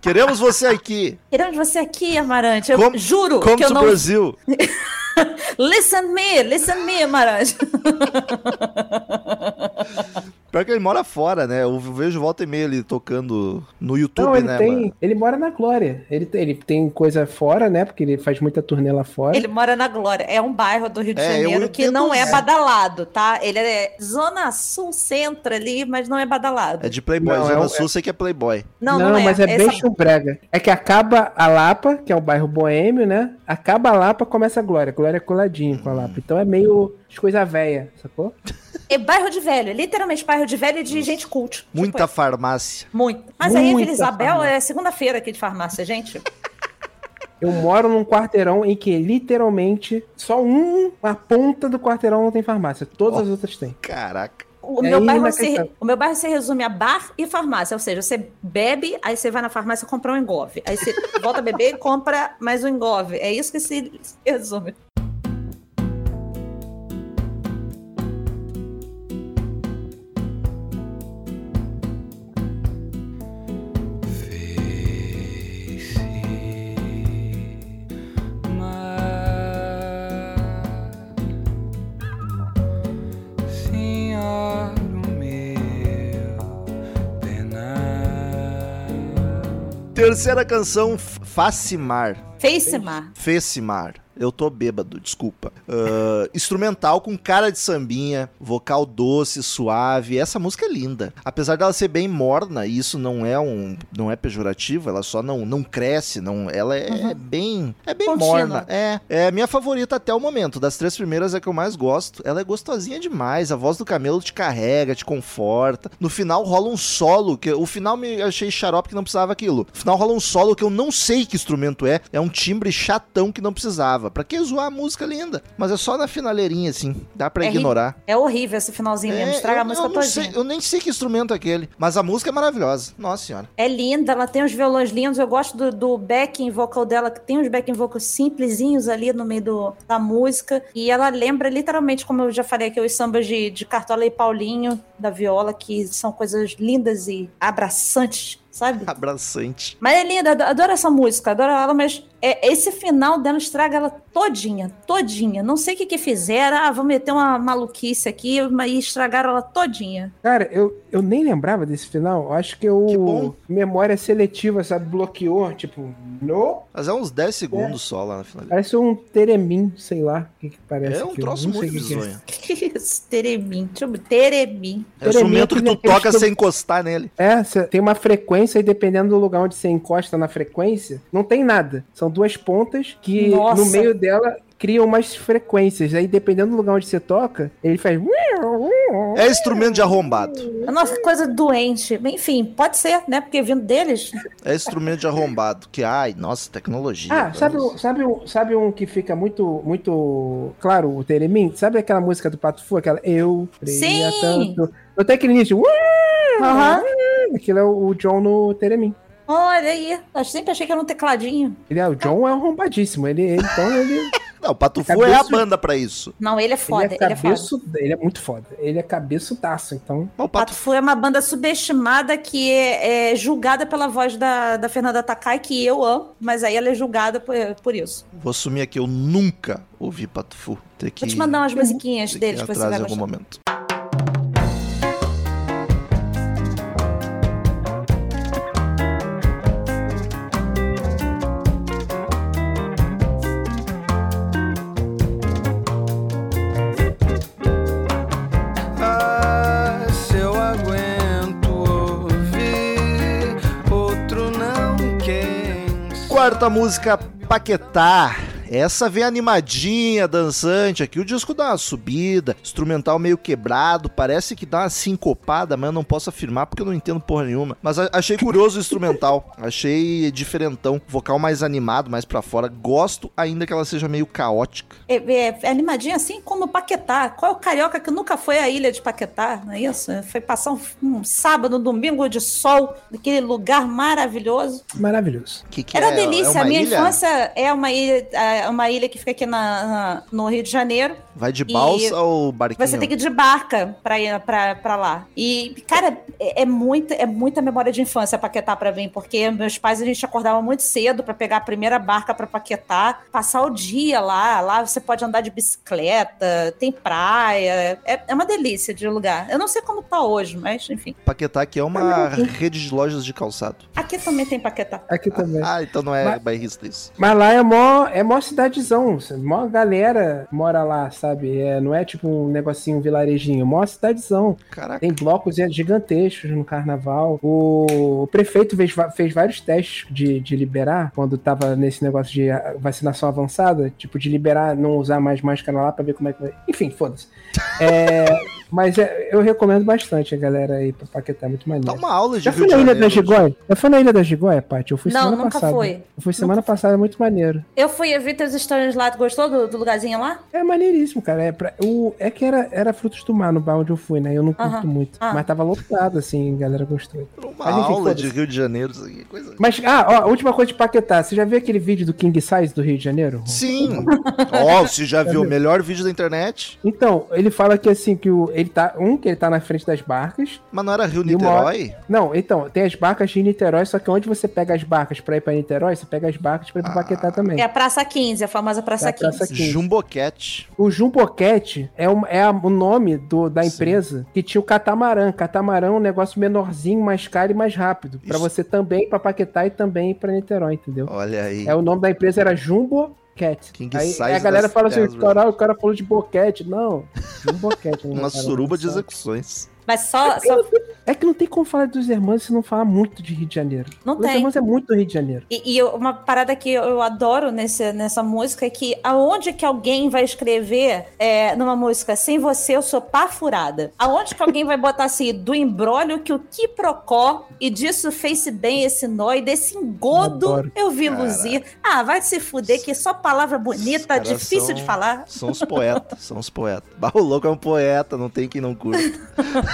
Queremos você aqui. Queremos você aqui, Amarante. Eu Come- juro Come que eu to não. Brasil. Listen me, listen me, Amarante. Pior que ele mora fora, né? Eu vejo volta e meia ele tocando no YouTube, Não, ele né? tem. mano? Ele mora na Glória. Ele, tem- ele tem coisa fora, né? Porque ele faz muita turnê lá fora. Ele mora na Glória. É um bairro do Rio de É, eu Janeiro que não é badalado, tá? Ele é zona sul, centro ali, mas não é badalado. É de Playboy. Não, é Zona um- Sul, sei que é Playboy. Não, não, não, é. mas é bem chumbrega. É que acaba a Lapa, que é o bairro boêmio, né? Acaba a Lapa, começa a Glória. Glória é coladinho com a Lapa. Então é meio as coisa velha, sacou? É bairro de velho, literalmente bairro de velho e de gente cult. Tipo Muita isso. farmácia. Muito. Mas aí, Muita Vila Isabel farmácia. é segunda-feira aqui de farmácia, gente. Eu moro num quarteirão em que literalmente só um, uma ponta do quarteirão não tem farmácia. Todas Ó. as outras têm. Caraca. O, É meu bairro se, o meu bairro se resume a bar e farmácia. Ou seja, você bebe, aí você vai na farmácia comprar um engove. Aí você volta a beber e compra mais um engove. É isso que se resume. Terceira canção, Facimar. Facemar. Fecimar. Eu tô bêbado, desculpa. Ah, instrumental com cara de sambinha, vocal doce, suave. Essa música é linda. Apesar dela ser bem morna, e isso não é um, não é pejorativo, ela só não, não cresce, não, ela é, bem, é bem Contínua. morna. É, é a minha favorita até o momento. Das três primeiras é que eu mais gosto. Ela é gostosinha demais. A voz do Camelo te carrega, te conforta. No final rola um solo que o final me achei xarope que não precisava aquilo. No final rola um solo que eu não sei que instrumento é. É um timbre chatão que não precisava. Pra que zoar a música linda? Mas é só na finaleirinha assim. Dá pra É ignorar. É horrível esse finalzinho mesmo. É, Estraga eu, a música eu não sei, todinha. eu nem sei que instrumento é aquele. Mas a música é maravilhosa. Nossa senhora. É linda, ela tem uns violões lindos. Eu gosto do, do backing vocal dela, que tem uns backing vocals simplesinhos ali no meio do- da música. E ela lembra literalmente, como eu já falei aqui, os sambas de, de Cartola e Paulinho, da viola, que são coisas lindas e abraçantes, sabe? Abraçante. Mas é linda, ado- adoro essa música, adoro ela, mas é, esse final dela estraga ela todinha, todinha. Não sei o que que fizeram, ah, vou meter uma maluquice aqui mas- e estragaram ela todinha. Cara, eu, eu nem lembrava desse final. Eu Acho que eu. Que bom. Memória seletiva, sabe? Bloqueou. Tipo, no. Mas é uns 10 segundos só lá na final. Parece um Teremim, sei lá. O que, que parece É um troço muito o que que é. bizonho. Que isso, Teremim, deixa eu ver, Teremim. É o instrumento que tu toca sem encostar nele. É, cê tem uma frequência e dependendo do lugar onde você encosta na frequência, não tem nada. São duas pontas que Nossa. no meio dela criam umas frequências. Aí dependendo do lugar onde você toca, ele faz. É instrumento de arrombado. Nossa, coisa doente. Enfim, pode ser, né? Porque vindo deles, É instrumento de arrombado. Que, ai, nossa, tecnologia. Ah, sabe, um- sabe, um, sabe um que fica muito, muito claro, o Teremim? Sabe aquela música do Pato Fu? Aquela Eu Sim! tanto. Tem aquele início. "Uh". Aquilo é o John no Teremim. Olha aí. Eu sempre achei que era um tecladinho. Ele é, o John é arrombadíssimo. Ele, ele- então ele, Não, o Pato Fu é a banda pra isso. Não, ele é foda, ele ele é é, foda. cabeço, ele é muito foda. Ele é cabeçudaço, então. O Pato Pato Fu é uma banda subestimada que é, é julgada pela voz da, da Fernanda Takai, que eu amo, mas aí ela é julgada por, por isso. Vou assumir aqui, eu nunca ouvi Pato Fu. Tem que, Vou te mandar umas musiquinhas deles que você em algum momento. Quarta música, Paquetá. Essa vem animadinha, dançante. Aqui o disco dá uma subida, instrumental meio quebrado, parece que dá uma sincopada, mas eu não posso afirmar porque eu não entendo porra nenhuma. Mas achei curioso o instrumental, achei diferentão, vocal mais animado, mais pra fora. Gosto ainda que ela seja meio caótica. É, é- é animadinho assim como Paquetá. Qual é o carioca que nunca foi à ilha de Paquetá? Não é isso? Foi passar um, um sábado, um domingo de sol naquele lugar maravilhoso. Maravilhoso. Que que Era é? delícia. É uma a minha ilha? infância é uma ilha, é uma ilha que fica aqui na, na- no Rio de Janeiro. Vai de balsa ou barquinho? Você tem que ir de barca pra ir pra, pra lá. E, cara, é, é muita, é muita memória de infância Paquetá pra mim, porque meus pais a gente acordava muito cedo pra pegar a primeira barca pra Paquetá, passar o dia lá. Lá você pode andar de bicicleta, tem praia. É, é uma delícia de lugar. Eu não sei como tá hoje, mas enfim. Paquetá, que é uma rede de lojas de calçado. Aqui também tem Paquetá. Aqui também. Ah, então não é Mas- bairrista isso. Mas lá é mó, é mó cidadezão. Mó galera mora lá, sabe? É, não é tipo um negocinho, um vilarejinho. Mó cidadezão. Caraca. Tem blocos gigantescos no carnaval. O, o prefeito fez, fez vários testes de, de liberar, quando tava nesse negócio de ah, vacinação avançada, tipo, de liberar, não usar mais máscara lá pra ver como é que vai. Enfim, foda-se. É, mas é, eu recomendo bastante a galera aí pra Paquetá, é muito maneiro. Dá uma aula de Já foi na Ilha da. Gigóia? Já foi na Ilha da Gigóia, Paty? Eu fui Não, semana nunca passada. fui. Eu fui semana passada, muito maneiro. Eu fui a Vitas Estranhos lá. Tu gostou do, do lugarzinho lá? É maneiríssimo, cara. É, pra, o, é que era, era frutos do mar no bar onde eu fui, né? Eu não curto Aham. muito. Ah. Mas tava lotado, assim, a galera gostou. Uma Mas, enfim, aula de. Rio de Janeiro, isso aqui. Coisa... Mas, ah, ó, a última coisa de Paquetá. Você já viu aquele vídeo do King Size do Rio de Janeiro? Sim. Ó, você já viu o melhor vídeo da internet? Então, ele fala que assim, que o, ele tá. Um, que ele tá na frente das barcas. Mas não era Rio E uma Niterói? Não, então, tem as barcas de Niterói, só que onde você pega as barcas pra ir pra Niterói, você pega as barcas pra ir pra Ah. Paquetá também. É a Praça 15, a famosa Praça É a 15. Praça 15. Jumbocat. O Jumbocat é, um, é a- o nome do, da empresa que tinha o catamarã. Catamarã é um negócio menorzinho, mais caro e mais rápido. Pra Isso. você também ir pra Paquetá e também ir pra Niterói, entendeu? Olha aí. É, o nome da empresa era Jumbo Cat. King aí, a galera fala assim, o cara falou de boquete. Não, Jumbocat. Uma suruba de execuções. Mas só, só É que não tem como falar dos irmãos se não falar muito de Rio de Janeiro. Não Os tem. irmãos é muito do Rio de Janeiro. E, e eu- uma parada que eu adoro nesse, nessa música é que aonde que alguém vai escrever é, numa música sem você eu sou pá furada? Aonde que alguém vai botar assim, do embrólio que o que procó e disso fez-se bem esse nó e desse engodo Adoro. eu vi Cara. luzir. Ah, vai se fuder que só palavra bonita, caras difícil são- de falar. São os poetas, são os poetas. Barro Louco é um poeta, não tem quem não curta.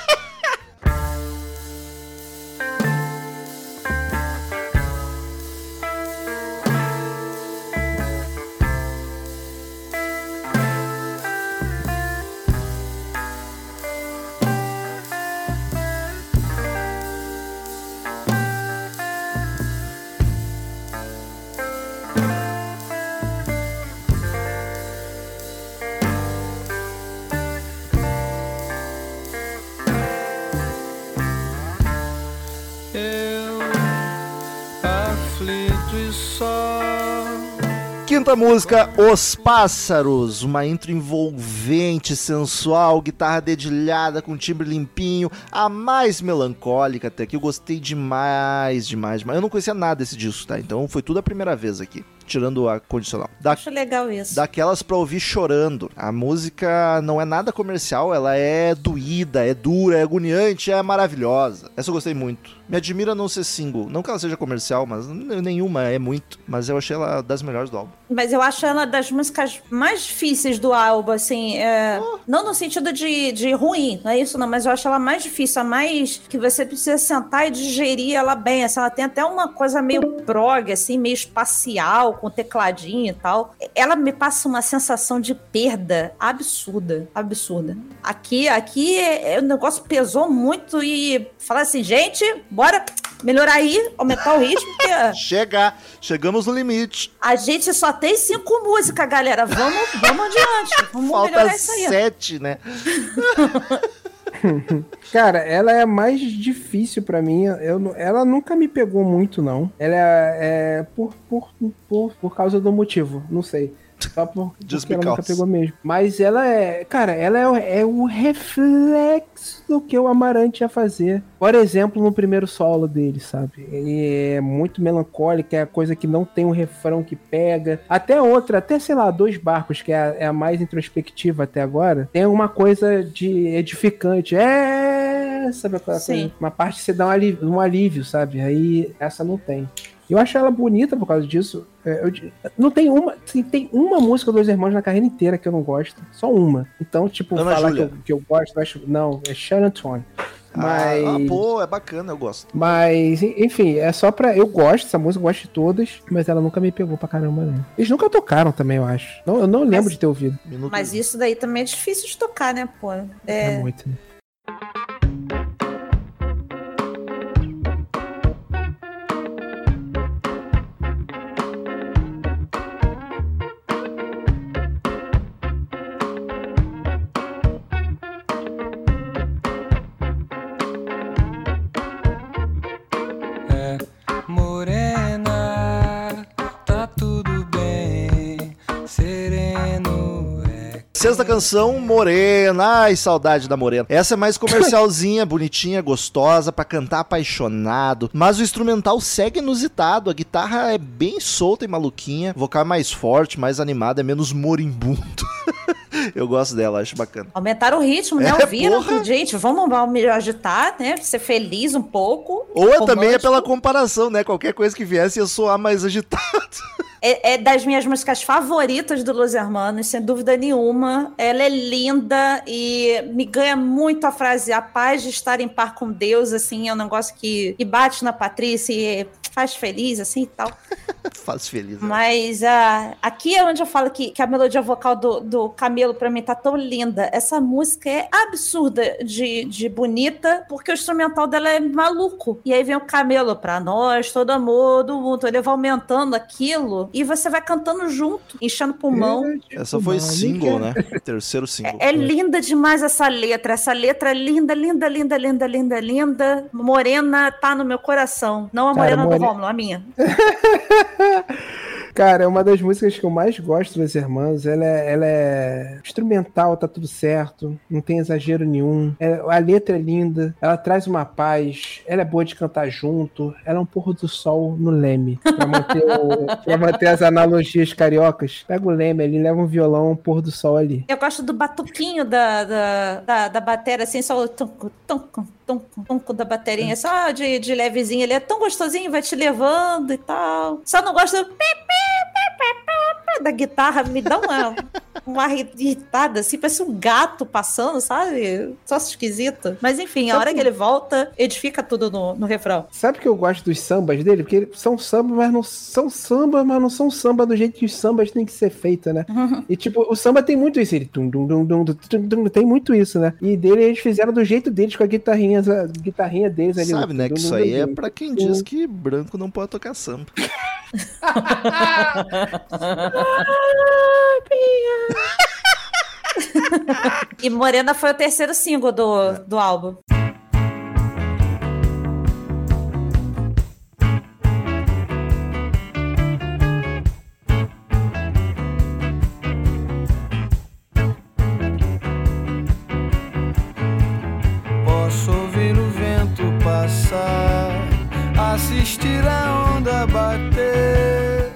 Música, Os Pássaros. Uma intro envolvente, sensual, guitarra dedilhada com timbre limpinho. A mais melancólica até aqui. Eu gostei demais, demais, demais. Eu não conhecia nada desse disco, tá? Então foi tudo a primeira vez aqui. Tirando a condicional. Da Acho legal isso. daquelas pra ouvir chorando. A música não é nada comercial, ela é doída, é dura, é agoniante, é maravilhosa. Essa eu gostei muito. Me admira não ser single. Não que ela seja comercial, mas nenhuma é muito. Mas eu achei ela das melhores do álbum. Mas eu acho ela das músicas mais difíceis do álbum, assim. é, Não no sentido de, de ruim, não é isso não, mas eu acho ela mais difícil, a mais que você precisa sentar e digerir ela bem. Assim, ela tem até uma coisa meio prog, assim, meio espacial, com tecladinho e tal. Ela me passa uma sensação de perda absurda, absurda. Aqui, aqui é- é- o negócio pesou muito e falar assim, gente, bora melhorar aí, aumentar o ritmo, porque Chega! Chegamos no limite. a gente só tem cinco músicas, galera. Vamos, vamos adiante. Vamos Falta melhorar isso aí. sete, né? Cara, ela é mais difícil pra mim. Eu, ela nunca me pegou muito, não. Ela é, é por, por, por, por causa do motivo, não sei. Só por, Just porque ela nunca pegou mesmo. Mas ela é. Cara, ela é, o- é o reflexo do que o Amarante ia fazer. Por exemplo, no primeiro solo dele, sabe? Ele é muito melancólico, é a coisa que não tem um refrão que pega. Até outra, até sei lá, dois barcos, que é a, é a mais introspectiva até agora, tem uma coisa de edificante. É. Sabe aquela Sim. coisa? Uma parte que você dá um alívio, um alívio, sabe? Aí essa não tem. Eu acho ela bonita por causa disso. É, eu não tem uma. Assim, tem uma música dos irmãos na carreira inteira que eu não gosto. Só uma. Então, tipo, Ana falar que eu, que eu gosto, eu acho. Não, é Sharon Tone. Mas. Ah, ah, pô, é bacana, eu gosto. Mas, en- enfim, é só pra. Eu gosto dessa música, eu gosto de todas, mas ela nunca me pegou pra caramba, não. Eles nunca tocaram também, eu acho. Não, eu não lembro Mas- de ter ouvido. Minuto Mas isso daí também é difícil de tocar, né, pô? É, É, muito, né? Sexta canção, Morena. Ai, saudade da Morena. Essa é mais comercialzinha, bonitinha, gostosa, pra cantar apaixonado. Mas o instrumental segue inusitado. A guitarra é bem solta e maluquinha. O vocal é mais forte, mais animado, é menos moribundo. Eu gosto dela, acho bacana. Aumentaram o ritmo, né? É, Ouviram? porra. Gente, vamos me agitar, né? Ser feliz um pouco. Ou é também é pela comparação, né? Qualquer coisa que viesse ia soar mais agitado. É, é das minhas músicas favoritas do Los Hermanos, sem dúvida nenhuma. Ela é linda e me ganha muito a frase a paz de estar em par com Deus, assim, é um negócio que, que bate na Patrícia e faz feliz, assim, e tal. Faz feliz. né? Mas ah, aqui é onde eu falo que, que a melodia vocal do, do Camelo, pra mim, tá tão linda. Essa música é absurda de, de bonita, porque o instrumental dela é maluco. E aí vem o Camelo, pra nós, todo amor do mundo. Ele vai aumentando aquilo e você vai cantando junto, enchendo pulmão. Essa foi single, né? Terceiro single. É, é linda demais essa letra. Essa letra é linda, linda, linda, linda, linda, linda. Morena tá no meu coração. Não a Cara, morena More- do Rômulo, a minha. Cara, é uma das músicas que eu mais gosto das irmãs. Ela é, ela é instrumental, tá tudo certo. Não tem exagero nenhum. É- a letra é linda. Ela traz uma paz. Ela é boa de cantar junto. Ela é um pôr do sol no leme. Pra manter, o- pra manter as analogias cariocas. Pega o leme ali, leva um violão, um pôr do sol ali. Eu gosto do batuquinho da, da, da, da bateria, assim, só o tunco, tunco, tunco, tunco da bateria, só de, de levezinho. Ele é tão gostosinho, vai te levando e tal. Só não gosto do da guitarra, me dá uma, uma irritada, assim, parece um gato passando, sabe? Só esquisito. Mas enfim, a hora que ele volta, edifica tudo no, no refrão. Sabe que eu gosto dos sambas dele? Porque são sambas, mas não são sambas, mas não são samba do jeito que os sambas têm que ser feitos, né? E tipo, o samba tem muito isso. Ele tum, dum, dum, dum, dum, tum, dum, tem muito isso, né? E dele eles fizeram do jeito deles, com a guitarrinha, a guitarrinha deles ali. Sabe, né? Que isso aí é pra quem diz que branco não pode tocar samba. E Morena foi o terceiro single do, do álbum. Posso ouvir o vento passar, assistir a onda bater.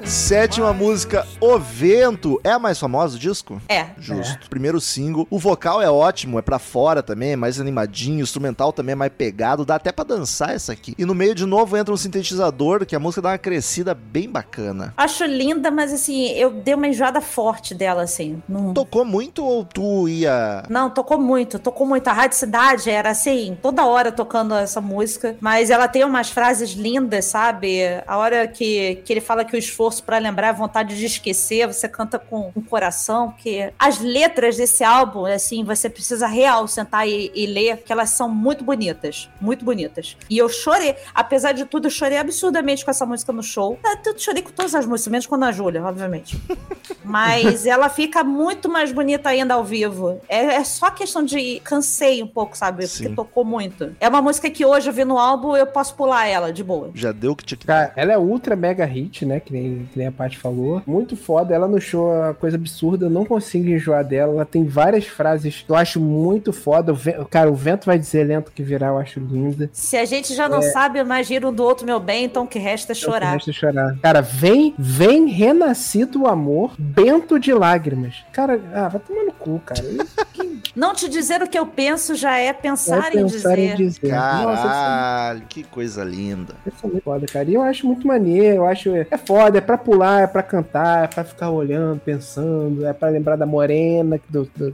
Sétima música, O Vento. É a mais famosa do disco? É. Justo. Primeiro single. O vocal é ótimo, é pra fora também, é mais animadinho. O instrumental também é mais pegado. Dá até pra dançar essa aqui. E no meio, de novo, entra um sintetizador, que a música dá uma crescida bem bacana. Acho linda, mas assim, eu dei uma enjoada forte dela, assim. Não, Tocou muito ou tu ia. não tocou muito, tocou muito. A Rádio Cidade era assim, toda hora tocando essa música, mas ela tem umas frases lindas, sabe? A hora que, que ele fala que o esforço pra lembrar é vontade de esquecer, você canta com o coração, que as letras desse álbum, assim, você precisa real sentar e, e ler, que elas são muito bonitas, muito bonitas. E eu chorei, apesar de tudo, eu chorei absurdamente com essa música no show. Eu chorei com todas as músicas, menos com a Júlia, obviamente. Mas ela fica muito mais bonita ainda ao vivo. É, é só questão de cansei um pouco, sabe? Sim. Porque tocou muito. É uma música que hoje eu vi no álbum, eu posso pular ela de boa. Já deu o que tinha que Cara, ela é ultra mega hit, né? Que nem que nem a Paty falou. Muito foda. Ela no show é uma coisa absurda. Eu não consigo enjoar dela. Ela tem várias frases que eu acho muito foda. O Cara, o vento vai dizer lento que virá, eu acho linda. Se a gente já não sabe mais rir um do outro, meu bem, então o que resta é É o que chorar. resta chorar. Cara, vem, vem renascido o amor, bento de lágrimas. Cara, ah, vai tomar no cu, cara. Não te dizer o que eu penso já é pensar, É em, pensar dizer. em dizer. Nossa, Caralho, que coisa linda. essa é muito foda, cara. E eu acho muito maneiro, eu acho. É foda, é pra pular, é pra cantar, é pra ficar olhando, pensando, é pra lembrar da morena do. do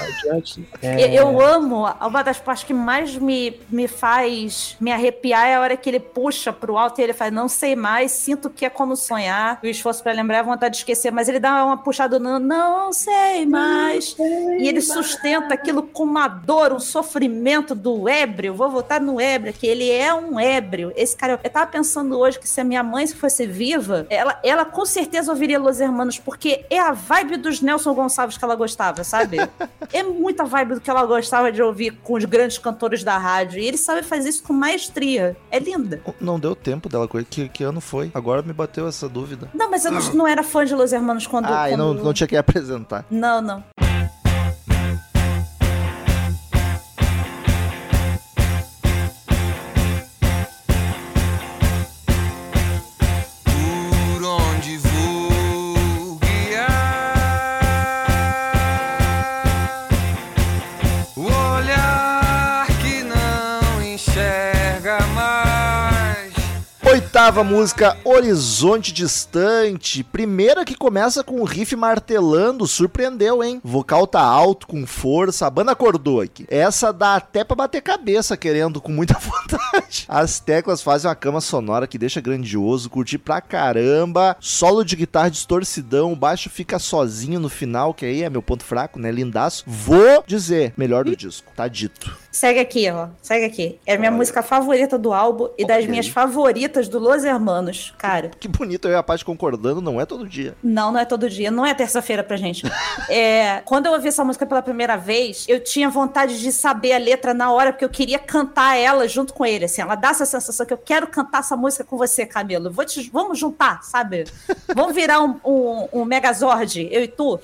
adiante. É, Eu amo, uma das partes que mais me, me faz me arrepiar é a hora que ele puxa pro alto e ele faz, não sei mais, sinto que é como sonhar, o esforço pra lembrar, a vontade de esquecer, mas ele dá uma puxada no não sei mais, e ele sustenta aquilo com uma dor, um sofrimento do ébrio, vou voltar no ébrio, que ele é um ébrio, esse cara, eu tava pensando hoje que se a minha mãe fosse viva, ela, ela com certeza ouviria Los Hermanos, porque é a vibe dos Nelson Gonçalves que ela gostava, sabe? é muita vibe do que ela gostava de ouvir com os grandes cantores da rádio. E ele sabe fazer isso com maestria. É linda. Não deu tempo dela. Que, que ano foi? Agora me bateu essa dúvida. Não, mas eu não, não era fã de Los Hermanos quando. Ah, e não, quando- não tinha que apresentar. Não, não. Oitava música, Horizonte Distante. Primeira que começa com o riff martelando, surpreendeu, hein? Vocal tá alto, com força, a banda acordou aqui. Essa dá até pra bater cabeça, querendo, com muita vontade. As teclas fazem uma cama sonora que deixa grandioso, curti pra caramba. Solo de guitarra distorcidão, o baixo fica sozinho no final, que aí é meu ponto fraco, né? Lindaço. Vou dizer, melhor do disco, tá dito. Segue aqui, ó. Segue aqui. É a minha música favorita do álbum e das Ok. minhas favoritas do Los Hermanos. Cara, Que bonito eu e a Paty concordando, não é todo dia. Não, não é todo dia, não é terça-feira pra gente. É, quando eu ouvi essa música pela primeira vez, eu tinha vontade de saber a letra na hora, porque eu queria cantar ela junto com ele. Assim, ela dá essa sensação que eu quero cantar essa música com você, Camilo. Vou te- vamos juntar, sabe? Vamos virar um, um, um Megazord, eu e tu.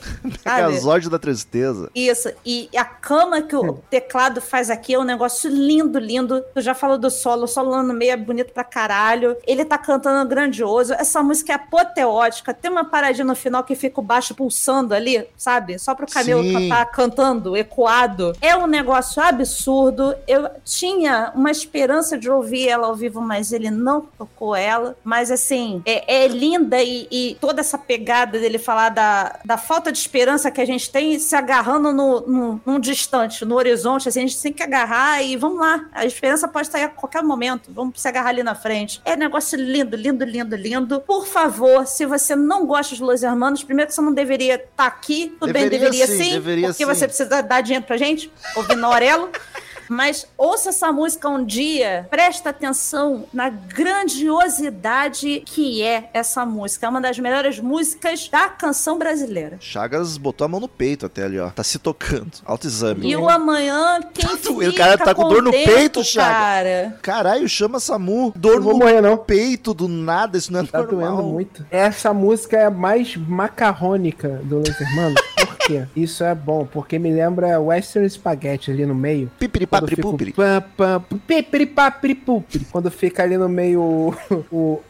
Megazord da tristeza. Isso, e a cama que o teclado faz aqui é um negócio lindo, lindo. Tu já falou do solo, o solo lá no meio é bonito pra caralho. Ele tá cantando grandioso. Essa música é apoteótica. Tem uma paradinha no final que fica o baixo pulsando ali, sabe? Só pro Camilo Sim. cantar cantando, ecoado. É um negócio absurdo. Eu tinha uma esperança de ouvir ela ao vivo, mas ele não tocou ela. Mas assim, é, é linda e, e toda essa pegada dele falar da, da falta de esperança que a gente tem se agarrando no, no, num distante, no horizonte. Assim, a gente tem que agarrar e vamos lá. A esperança pode estar aí a qualquer momento. Vamos se agarrar ali na frente. É um negócio lindo, lindo, lindo, lindo. Por favor, se você não gosta de Los Hermanos, primeiro que você não deveria estar aqui. Tudo bem, Deveria deveria sim, sim. deveria porque sim. você precisa dar dinheiro pra gente, ouvindo Aurelo. Mas ouça essa música um dia, presta atenção na grandiosidade que é essa música. É uma das melhores músicas da canção brasileira. Chagas botou a mão no peito até ali, ó. Tá se tocando. Autoexame. E o amanhã, quem Tá fica o cara tá com dor no peito, Chaga. cara. Caralho, chama Samu. Dor Não vou no morrer, não. peito do nada, isso não é Tá normal. doendo muito. Essa música é a mais macarrônica do Los Hermanos. Por quê? Isso é bom, porque me lembra Western Spaghetti ali no meio. Pipiri Quando papri fica o pupiri. pam, pam, pu- pipiri papri pupiri. Quando fica ali no meio o,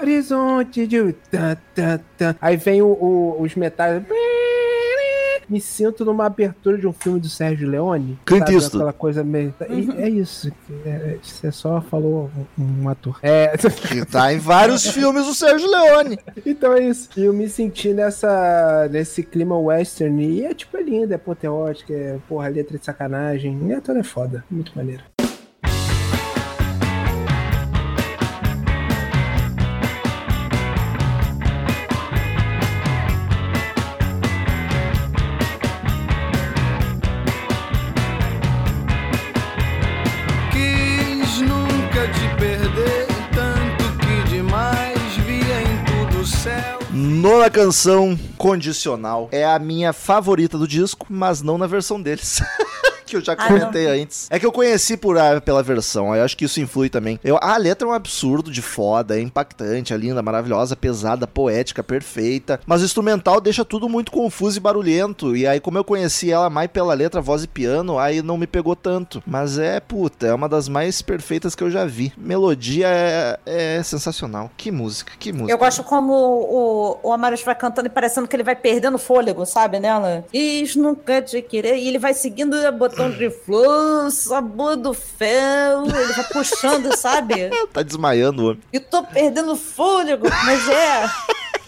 horizonte de... Aí vem o- os metais... Me sinto numa abertura de um filme do Sérgio Leone. Clint sabe? Eastwood. Aquela coisa meio... E- É isso. É, você só falou um, um ator. É... Que tá em vários filmes do Sérgio Leone. Então é isso. E eu me senti nessa, nesse clima western. E é tipo, é lindo, é apoteótico, é porra, letra de sacanagem. E é toda é foda. Muito maneiro. Nona canção, Condicional. É a minha favorita do disco, mas não na versão deles. que eu já Ah, comentei antes. É que eu conheci por, ah, pela versão, eu acho que isso influi também. Eu, a letra é um absurdo de foda, é impactante, é linda, maravilhosa, pesada, poética, perfeita. Mas o instrumental deixa tudo muito confuso e barulhento. E aí, como eu conheci ela mais pela letra, voz e piano, aí não me pegou tanto. Mas é, puta, é uma das mais perfeitas que eu já vi. Melodia é, é sensacional. Que música, que música. Eu gosto como o, o Amaros vai cantando e parecendo que ele vai perdendo fôlego, sabe, nela? Isso nunca te querer. E ele vai seguindo o botão de flor, sabor do fel. Ele vai puxando, sabe? Tá desmaiando, homem. E tô perdendo fôlego, mas é.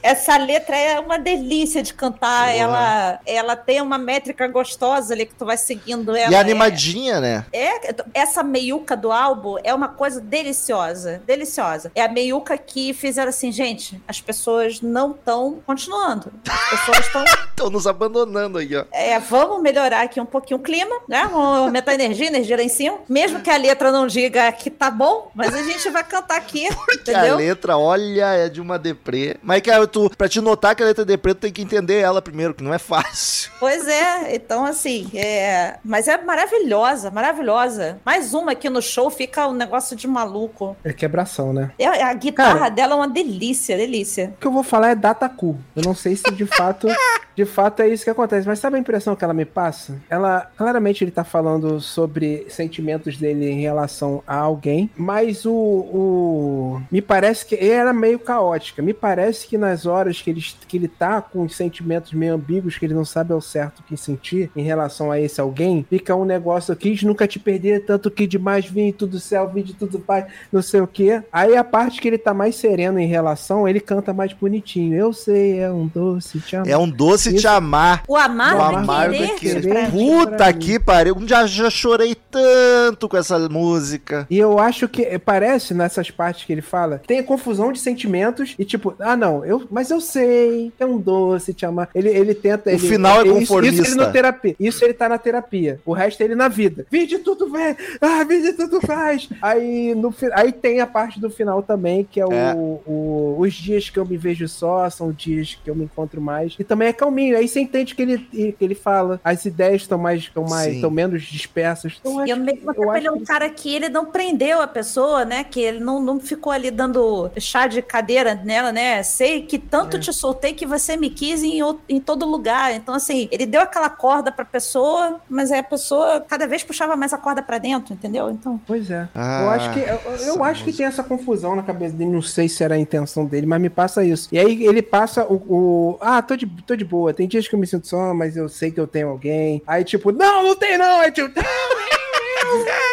Essa letra é uma delícia de cantar. Ela, ela tem uma métrica gostosa ali que tu vai seguindo ela. E É- animadinha, né? é, essa meiuca do álbum é uma coisa deliciosa, deliciosa. É a meiuca que fizeram assim, gente, as pessoas não estão continuando. As pessoas estão, Estão nos abandonando aí, ó. é, vamos melhorar aqui um pouquinho o clima, né? Vamos aumentar a energia, energia lá em cima. Mesmo que a letra não diga que tá bom, mas a gente vai cantar aqui, Que a entendeu? letra, olha, é de uma deprê. Mas, cara, tu, pra te notar que a letra é deprê, tu tem que entender ela primeiro, que não é fácil. Pois é, então assim, é... mas é maravilhosa, maravilhosa. Mais uma aqui no show fica um negócio de maluco. É quebração, né? É- A guitarra Cara. dela é uma delícia, delícia. O que eu vou falar é dataku. Eu não sei se de fato, de fato é isso que acontece, mas sabe a impressão que ela me passa? Ela, claramente ele tá falando sobre sentimentos dele em relação a alguém, mas o, o me parece que era meio caótica. Me parece que nas horas que ele, que ele tá com os sentimentos meio ambíguos, que ele não sabe ao certo o que sentir em relação a esse alguém, fica um negócio quis nunca te perder, tanto que demais vim tudo céu, vim de tudo pai, não sei o que. Aí a parte que ele tá mais sereno em relação, ele canta mais bonitinho. Eu sei, é um doce, te amo. É um doce te Isso. amar. O amargo, O é querer, é querer. pra Puta que pariu. Já, já chorei tanto com essa música. E eu acho que eh, parece nessas partes que ele fala, tem a confusão de sentimentos e tipo, ah não, eu, mas eu sei, que é um doce te amar. Ele, ele tenta. O ele, final é isso- conformista. Isso, ele na terapia. Isso ele tá na terapia. O resto é ele na vida. Vinde tudo vem, ah, vinde tudo faz. Aí no aí tem a parte do final também que é, o- É. O, os dias que eu me vejo só são dias que eu me encontro mais. E também é calminho. Aí você entende que ele que ele fala, as ideias estão mais estão mais estão menos dispersas. Eu E acho ao mesmo eu ele é um que- cara que ele não prendeu a pessoa, né? Que ele não, não ficou ali dando chá de cadeira nela, né? Sei que tanto É. te soltei que você me quis em, ou- em todo lugar. Então, assim, ele deu aquela corda pra pessoa, mas aí a pessoa cada vez puxava mais a corda pra dentro, entendeu? Então, Pois é. Ah, eu acho que, eu, eu acho que tem essa confusão na cabeça dele. Não sei se era a intenção dele, mas me passa isso. E aí ele passa o. o- ah, tô de, tô de boa. Tem dias que eu me sinto só, mas eu sei que eu tenho alguém. Aí, tipo, não, não tem não. Aí, tipo.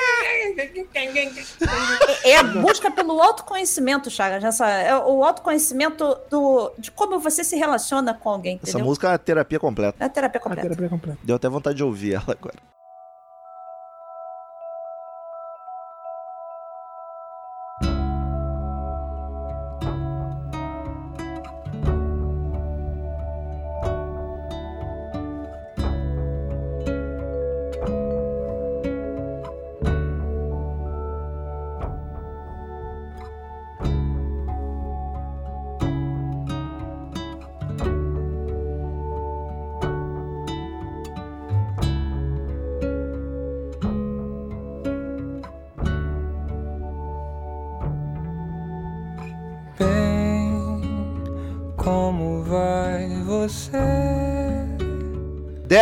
é a busca pelo autoconhecimento, Chagas. Essa, é o autoconhecimento do, de como você se relaciona com alguém, Essa entendeu? música é uma terapia completa. É a terapia completa. terapia completa. Deu até vontade de ouvir ela agora.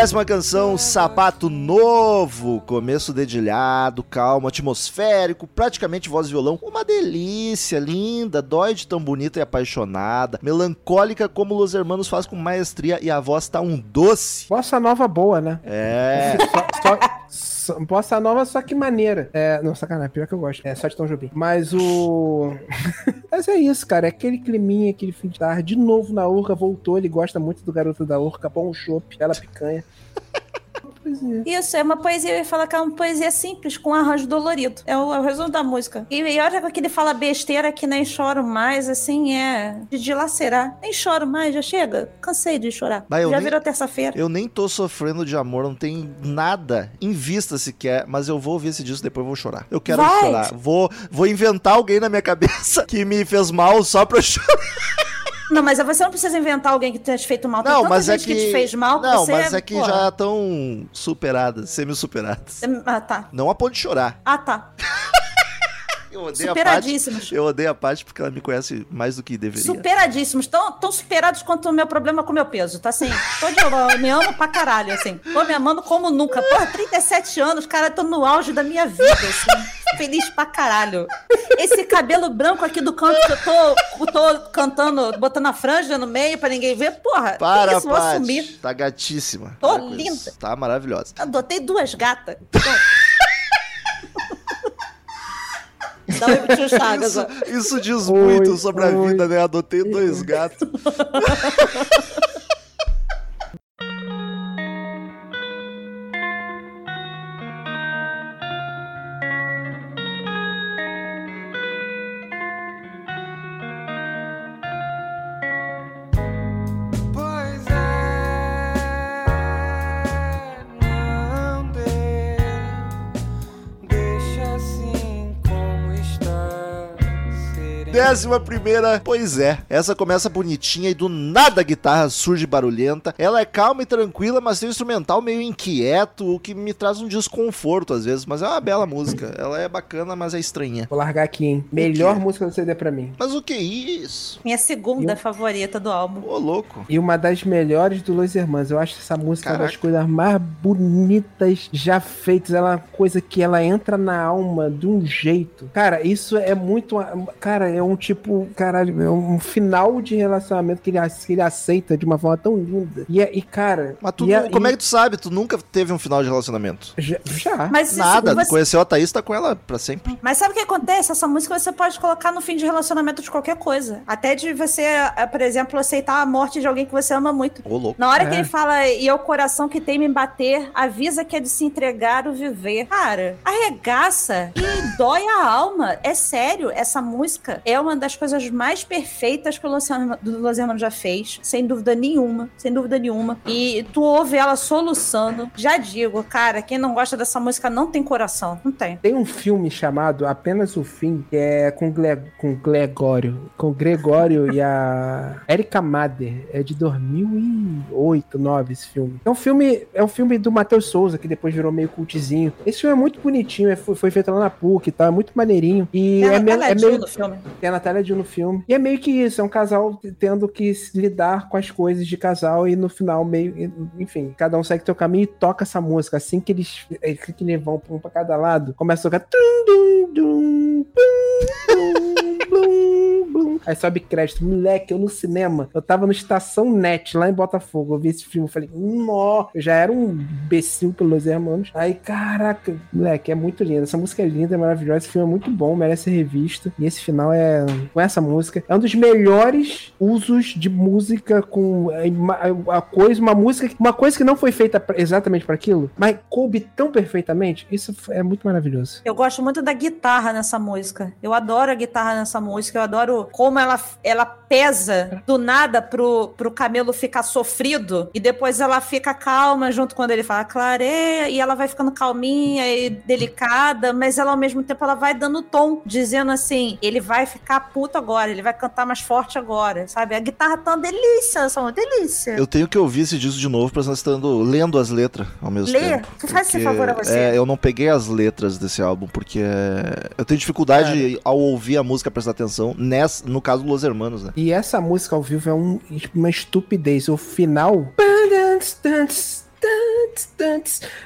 Décima canção, Sapato Novo. Começo dedilhado, calmo, atmosférico, praticamente voz e violão. Uma delícia, linda, dói de tão bonita e apaixonada. Melancólica como Los Hermanos faz com maestria e a voz tá um doce. Bossa nova boa, né? É. Só, só- bossa nova, só que maneira. É, não, sacanagem, pior que eu gosto. É só de Tom Jobim. Mas o. Mas é isso, cara. É aquele climinha, aquele fim de tarde. De novo na Urca, voltou. Ele gosta muito do garoto da Urca. Bom chopp, bela picanha. É. Isso, é uma poesia, eu ia falar que é uma poesia simples, com arranjo dolorido. É o, é o resumo da música. E, e olha que ele fala besteira que nem choro mais, assim, é de dilacerar. Nem choro mais, já chega. Cansei de chorar. Já nem- virou terça-feira. Eu nem tô sofrendo de amor, não tem nada em vista sequer, mas eu vou ouvir esse disco depois eu vou chorar. Eu quero Vai. chorar. Vou, vou inventar alguém na minha cabeça que me fez mal só pra eu chorar. Não, mas você não precisa inventar alguém que tenha te feito mal. Tem Não, tanta mas é gente que. te fez mal que não, você... mas é que porra. já estão superadas, semi-superadas. Ah, tá. Não a ponto de chorar. Ah, tá. Eu odeio a Paty. Superadíssimos. Eu odeio a Paty porque ela me conhece mais do que deveria. Superadíssimos. Tão, tão superados quanto o meu problema com o meu peso. Tá assim, tô de, eu me amo pra caralho, assim. Tô me amando como nunca. Porra, 37 anos, cara, tô no auge da minha vida, assim. Feliz pra caralho. Esse cabelo branco aqui do canto que eu tô, eu tô cantando, botando a franja no meio pra ninguém ver. Porra, que Para, isso, vou Paty. assumir. Tá gatíssima. Tô linda. isso. Tá maravilhosa. Adotei duas gatas. Dá um Chagas, Isso, isso diz Oi, muito sobre a oi. vida, né? Adotei dois gatos. Décima primeira, pois é. Essa começa bonitinha e do nada a guitarra surge barulhenta. Ela é calma e tranquila, mas tem um instrumental meio inquieto, o que me traz um desconforto às vezes. Mas é uma bela música. Ela é bacana, mas é estranha. Vou largar aqui, hein? Melhor música do CD pra mim. Mas o que é isso? Minha segunda favorita do álbum. Ô, louco. E uma das melhores do Los Hermanos. Eu acho essa música uma das Caraca. coisas mais bonitas já feitas. Ela é uma coisa que ela entra na alma de um jeito. Cara, isso é muito. Cara, é um tipo. Caralho, é um final de relacionamento que ele, que ele aceita de uma forma tão linda. E, é- e cara. Mas tu e não- é- como e- é que tu sabe? Tu nunca teve um final de relacionamento? Já. já. Mas Nada. você- Conheceu a Thaís, tá com ela pra sempre. Mas sabe o que acontece? Essa música você pode colocar no fim de relacionamento de qualquer coisa. Até de você, eh, por exemplo, aceitar a morte de alguém que você ama muito. Ô, louco. Na hora É. que ele fala, e é o coração que tem me bater, avisa que é de se entregar o viver. Cara, arregaça e dói a alma. É sério, essa música é uma das coisas mais perfeitas que o Los Hermanos- já fez. Sem dúvida nenhuma. Sem dúvida nenhuma. E tu ouve ela soluçando. Já digo, cara, quem não gosta dessa música não tem coração. Não tem. Tem um filme chamado Apenas o Fim, que é com, Gle com Gregório. Com Gregório e a Erika Mader. É de 2008, 2009 esse filme. É um filme, é um filme do Matheus Souza, que depois virou meio cultzinho. Esse filme é muito bonitinho, é- foi, foi feito lá na PUC e tal, é muito maneirinho. E é, é é meio... no filme. Tem a Natália Dill no filme. E é meio que isso, é um casal tendo que lidar com as coisas de casal e no final meio, enfim, cada um segue seu caminho e toca essa música. Assim que eles, é, que eles vão um pra cada lado, começa a tocar blum, blum. Aí sobe crédito. Moleque, eu no cinema, eu tava no Estação Net, lá em Botafogo. Eu vi esse filme, eu falei, nó, eu já era um imbecil pelos hermanos. Aí, caraca, moleque, é muito lindo. Essa música é linda, é maravilhosa. Esse filme é muito bom, merece ser revisto. E esse final é, com essa música, é um dos melhores usos de música com a ima- a coisa, uma música, uma coisa que não foi feita exatamente para aquilo, mas coube tão perfeitamente. Isso é muito maravilhoso. Eu gosto muito da guitarra nessa música. Eu adoro a guitarra nessa música. Eu adoro como ela, ela pesa do nada pro, pro camelo ficar sofrido. E depois ela fica calma junto quando ele fala clareia. E ela vai ficando calminha e delicada. Mas ela ao mesmo tempo ela vai dando tom. Dizendo assim, ele vai ficar puto agora. Ele vai cantar mais forte agora. Sabe? A guitarra tá uma delícia. Essa uma delícia. Eu tenho que ouvir esse disco de novo pra estar estando lendo as letras ao mesmo Lê? tempo. Tu faz esse favor a você. é, eu não peguei as letras desse álbum, porque é, eu tenho dificuldade ao ouvir a música prestar atenção, nessa, no caso do Los Hermanos, né? E essa música ao vivo é um- uma estupidez. O final.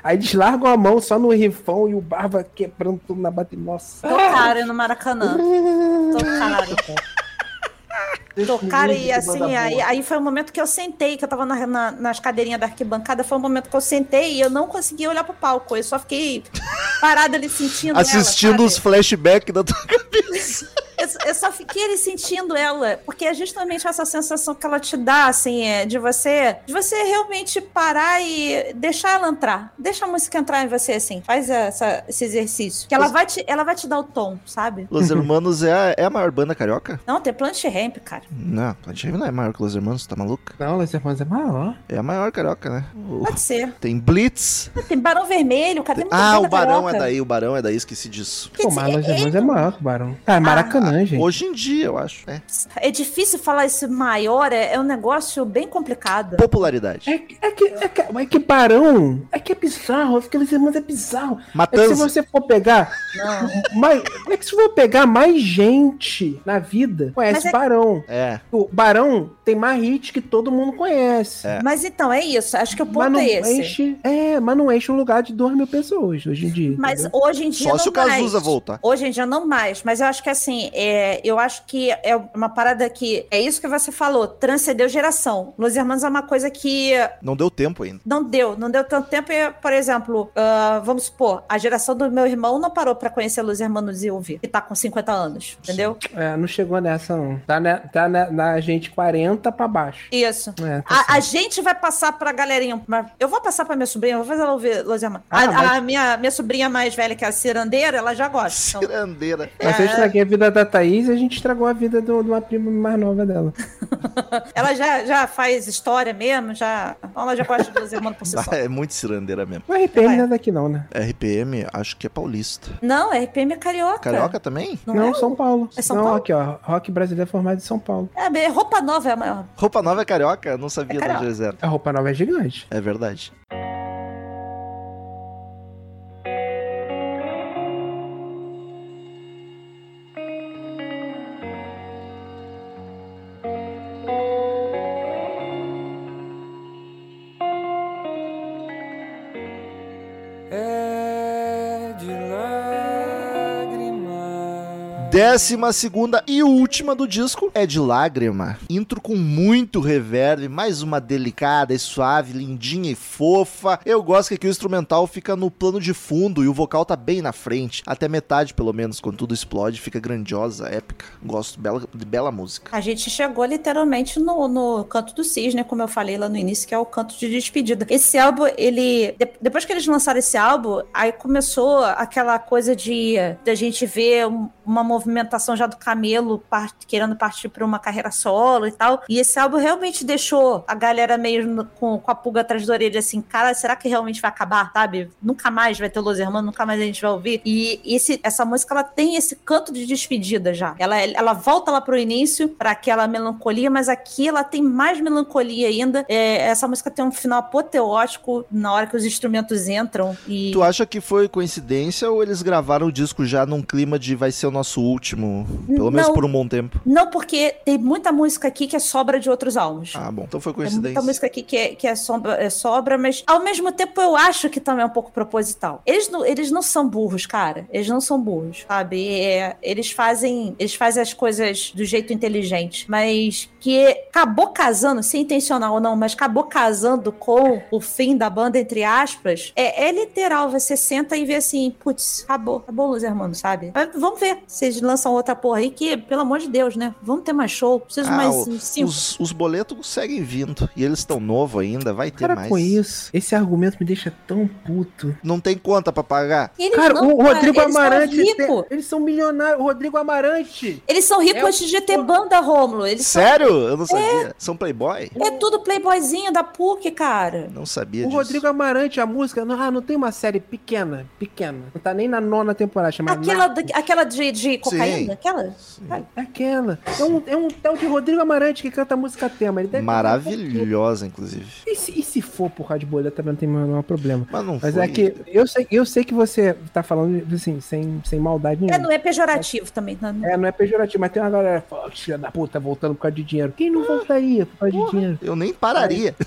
Aí eles largam a mão só no rifão e o Barba quebrando tudo na bateria. Nossa. Tocaram no Maracanã. Tocaram. Tocaram e assim, aí, aí foi o momento que eu sentei, que eu tava na- na- nas cadeirinhas da arquibancada, foi o momento que eu sentei e eu não conseguia olhar pro palco. Eu só fiquei parada ali sentindo Assistindo ela, os flashbacks da tua cabeça. Eu, eu só fiquei ali sentindo ela, porque é justamente essa sensação que ela te dá, assim, é, de você, de você realmente parar e deixar ela entrar. Deixa a música entrar em você, assim. Faz essa- esse exercício. Que ela vai, te, ela vai te dar o tom, sabe? Los Hermanos é a, é a maior banda carioca? Não, tem Plant Ramp, cara. Não, Plant Ramp não é maior que Los Hermanos, tá maluca? Não, Los Hermanos é maior. É a maior carioca, né? O- Pode ser. Tem Blitz. Tem Barão Vermelho, cadê muita Ah, o Barão carioca? é daí, o Barão é daí, esqueci disso. Pô, mas Los é- Hermanos é maior que o Barão. Ah, é Maracanã. Não, gente. Hoje em dia, eu acho. É. É difícil falar esse maior, é, é um negócio bem complicado. Popularidade. É, que- é que, é, que, é que Barão, é que é bizarro, aqueles irmãos é bizarro. É que se Matanza. você for pegar, mais, é que se for pegar mais gente na vida, conhece é- Barão. É. O Barão tem mais hits que todo mundo conhece. É. Mas então, é isso. Acho que o Mas ponto não é esse. enche, é, mas não enche um lugar de 2 mil pessoas hoje em dia. Mas entendeu? hoje em dia Só não se o Cazuza mais. voltar. Hoje em dia não mais, mas eu acho que assim, é, eu acho que é uma parada que é isso que você falou, transcendeu geração. Los Hermanos é uma coisa que Não deu tempo ainda. não deu, não deu tanto tempo. E, por exemplo, ah, vamos supor, a geração do meu irmão não parou pra conhecer Los Hermanos e ouvir, que tá com 50 anos, entendeu? É, não chegou nessa, não. Tá, na, tá na, na gente 40 pra baixo. Isso. É, tá A, a gente vai passar pra galerinha. mas Eu vou passar pra minha sobrinha, vou fazer ela ouvir Hermanos. Ah, a, mas- a minha, minha sobrinha mais velha, que é a cirandeira, ela já gosta. Então, Cirandeira. Mas eu estraguei a vida da Thaís e a gente estragou a vida do- de uma prima mais nova dela. ela já, já faz história mesmo, já. Ela já gosta de Hermanos por si só. É muito cirandeira mesmo. O RPM não é daqui não, né? RPM, acho que é paulista. Não, RPM é carioca. Carioca também? Não, Não, é? São Paulo. É São não, Paulo? aqui, ó. Rock brasileiro é formado em São Paulo. É, bem, roupa nova é a maior. Roupa nova é carioca? Não sabia É de carioca. onde eles eram. A roupa nova é gigante. É verdade. Décima segunda e última do disco é de lágrima. Intro com muito reverb, mais uma delicada e suave, lindinha e fofa. Eu gosto que aqui o instrumental fica no plano de fundo e o vocal tá bem na frente. Até metade, pelo menos, quando tudo explode, fica grandiosa, épica. Gosto bela, de bela música. A gente chegou literalmente no, no canto do cisne, como eu falei lá no início, que é o canto de despedida. Esse álbum, ele. de- depois que eles lançaram esse álbum, aí começou aquela coisa de da gente ver um- uma movimentação já do Camelo par- querendo partir para uma carreira solo e tal. E esse álbum realmente deixou a galera meio no- com, com a pulga atrás da orelha, assim, cara, será que realmente vai acabar, sabe? Nunca mais vai ter Los Hermanos, nunca mais a gente vai ouvir. E esse, essa música, ela tem esse canto de despedida já. Ela, ela volta lá pro início, para aquela melancolia, mas aqui ela tem mais melancolia ainda. É, essa música tem um final apoteótico na hora que os instrumentos entram. E Tu acha que foi coincidência ou eles gravaram o disco já num clima de vai ser o nosso último? Pelo menos Não. por um bom tempo. Não, porque tem muita música aqui que é sobra de outros álbuns. Ah, bom. Então foi Tem coincidência. muita música aqui que é, que é, sobra, é sobra, mas ao mesmo tempo eu acho que também é um pouco proposital. Eles não, eles não são burros, cara. Eles não são burros, sabe? É, eles fazem eles fazem as coisas do jeito inteligente, mas que acabou casando, se intencional ou não, mas acabou casando com o fim da banda, entre aspas, é, é literal. Você senta e vê assim, putz, acabou, acabou, Los Hermanos, sabe? Mas vamos ver se eles lançam outra porra aí, que, pelo amor de Deus, né? Vamos ter mais show, preciso Ah, mais o- cinco. os, os boletos seguem vindo. E eles estão novos ainda, vai ter Para mais. com isso. Esse argumento me deixa tão puto. Não tem conta pra pagar. Eles Cara, não, o cara, Rodrigo eles são Amarante. tem- ricos. eles são milionários. O Rodrigo Amarante. Eles são ricos É antes de ter banda, Rômulo. Eles são- Sério? Eu não sabia. São playboy? É tudo playboyzinho da PUC, cara. Não sabia O disso. Rodrigo Amarante, a música. Não, ah, não tem uma série pequena. Pequena. Não tá nem na nona temporada. Chama Aquela, Narcos. aquela de, de cocaína? Sim. Aquela? É aquela. É um, é um tal de Rodrigo Amarante que canta a música tema. Ele deve Maravilhosa, inclusive. E se, e se for por causa de bolha, também não tem o menor problema. Mas não Mas foi. é que eu sei, eu sei que você tá falando assim, sem, sem maldade É, nenhuma. não é pejorativo também. Não, não- É, não é pejorativo, mas tem uma galera que fala, "Ó, filha da puta, voltando por causa de dinheiro. Quem não voltaria por causa de dinheiro? Eu nem pararia.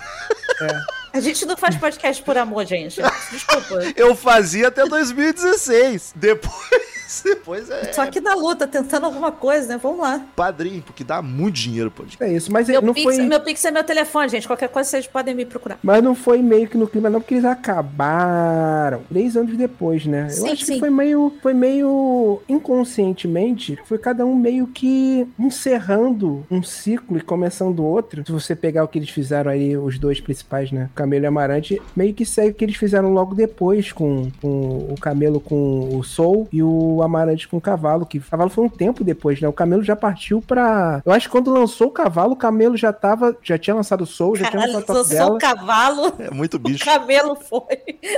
A gente não faz podcast por amor, gente. Desculpa. Eu fazia até 2016. Depois, depois é Só que na luta, tentando alguma coisa, né? Vamos lá. padrinho, porque dá muito dinheiro, pô. É isso, mas Meu não pix, foi. meu pix é meu telefone, gente. Qualquer coisa vocês podem me procurar. Mas não foi meio que no clima, não, porque eles acabaram três anos depois, né? Eu Sim, acho sim. que foi meio, foi meio inconscientemente, foi cada um meio que encerrando um ciclo e começando outro. Se você pegar o que eles fizeram aí, os dois principais, né? Camelo e Amarante, meio que segue o que eles fizeram logo depois com, com o Camelo com o Soul e o Amarante com o Cavalo, que o Cavalo foi um tempo depois, né? O Camelo já partiu pra. Eu acho que quando lançou o Cavalo, o Camelo já tava, já tinha lançado o Soul, já tinha Caralho, lançado o eu top sou dela. um cavalo. É muito O bicho. camelo foi.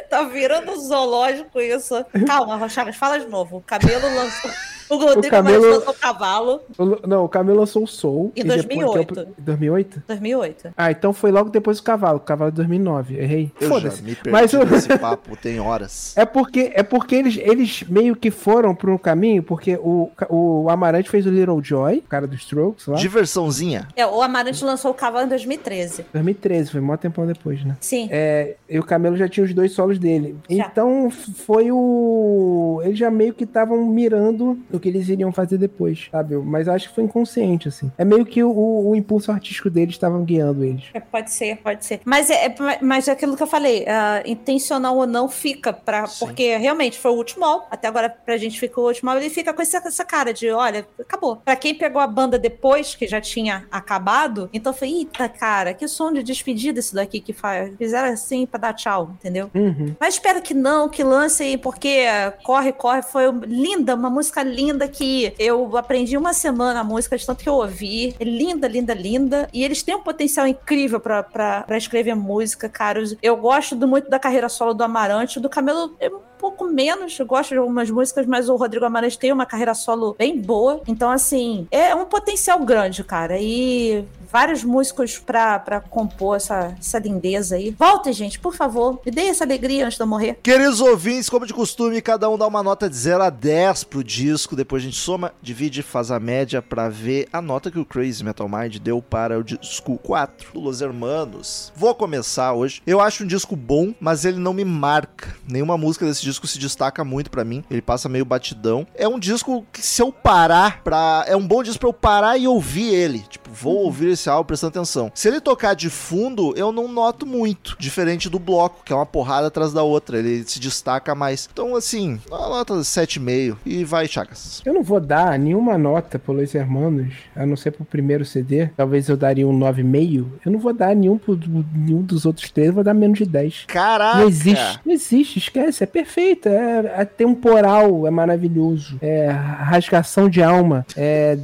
Tá virando zoológico isso. Calma, Chaves, fala de novo. O camelo lançou. O Rodrigo lançou o cavalo O- Não, o Camelo lançou o Soul. Em e depois- que é o- 2008. 2008? 2008. Ah, então foi logo depois do Cavalo. O Cavalo de 2009. Errei. Eu já Foda-se. Mas o- nesse papo, tem horas. É porque, é porque eles, eles meio que foram por um caminho, porque o, o Amarante fez o Little Joy, o cara dos Strokes lá, Diversãozinha. É, o Amarante lançou o cavalo em 2013. 2013, foi mó tempão depois, né? Sim. É, e o Camelo já tinha os dois solos dele. Já. Então foi o. Eles já meio que estavam mirando no que eles iriam fazer depois, sabe? Mas eu acho que foi inconsciente, assim. É meio que o, o impulso artístico deles estavam guiando eles. É, Pode ser, pode ser. Mas é, é- mas é aquilo que eu falei, ah, intencional ou não fica pra. Sim. Porque realmente foi o último álbum. Até agora pra gente ficou o último álbum, ele fica com essa, essa cara de, olha, acabou. Pra quem pegou a banda depois, que já tinha acabado, então foi, eita, cara, que som de despedida isso daqui que faz. Fizeram assim pra dar tchau, entendeu? Uhum. Mas espero que não, que lancem, porque Corre, Corre foi linda, uma música linda que eu aprendi uma semana a música, de tanto que eu ouvi. É linda, linda, linda. E eles têm um potencial incrível pra escrever música, cara. Eu gosto do- muito da carreira solo do Amarante, do Camelo um pouco menos. Eu gosto de algumas músicas, mas o Rodrigo Amarante tem uma carreira solo bem boa. Então, assim, é um potencial grande, cara. E vários músicos pra, pra compor essa, essa lindeza aí. Voltem, gente, por favor. Me dê essa alegria antes de eu morrer. Queridos ouvintes, como de costume, cada um dá uma nota de 0 a 10 pro disco. Depois a gente soma, divide e faz a média pra ver a nota que o Crazy Metal Mind deu para o disco 4 do Los Hermanos. Vou começar hoje. Eu acho um disco bom, mas ele não me marca. Nenhuma música desse disco se destaca muito pra mim. Ele passa meio batidão. É um disco que se eu parar pra... É um bom disco pra eu parar e ouvir ele. Tipo, vou ouvir álbum prestando atenção. Se ele tocar de fundo, eu não noto muito. Diferente do bloco, que é uma porrada atrás da outra. Ele se destaca mais. Então, assim, uma nota 7,5. E vai, Chagas. Eu não vou dar nenhuma nota pro Los Hermanos, a não ser pro primeiro CD. Talvez eu daria um 9,5. Eu não vou dar nenhum pro nenhum dos outros três, eu vou dar menos de 10. Caraca! Não existe, não existe, esquece, é perfeito, é, é temporal, é maravilhoso, é rasgação de alma, é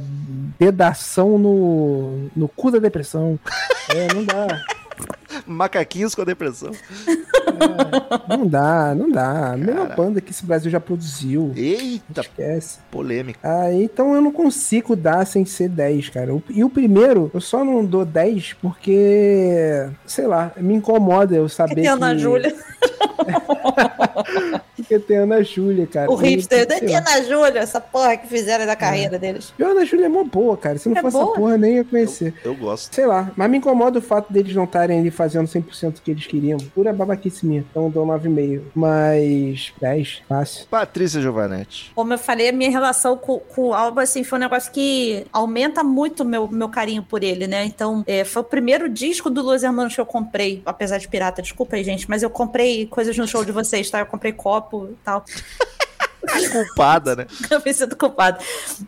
dedação no, no cu da depressão. É, não dá, Macaquinhos com a depressão. não dá, não dá. A melhor banda que esse Brasil já produziu. Eita, Esquece. polêmica. Ah, então eu não consigo dar sem ser 10, cara. E o primeiro, eu só não dou 10 porque, sei lá, me incomoda eu saber a Ana que... Júlia. Porque tem a Ana Júlia, cara. O hipster. sei Tem Ana Júlia, essa porra que fizeram da carreira deles. E a Ana Júlia é mó boa, cara. Se não É fosse boa? essa porra, nem ia conhecer. Eu gosto. Sei lá, mas me incomoda o fato deles não estarem ali fazendo 100% do que eles queriam. Pura babaquice minha. Então eu dou 9,5. Mas 10, fácil. Patrícia Giovanetti. Como eu falei, a minha relação com, com o álbum, assim, foi um negócio que aumenta muito o meu, meu carinho por ele, né? Então, é, foi o primeiro disco do Los Hermanos que eu comprei, apesar de pirata, desculpa aí, gente, mas eu comprei coisas no show de vocês, tá? Eu comprei copo tal. Culpada, né? Eu me sinto culpado.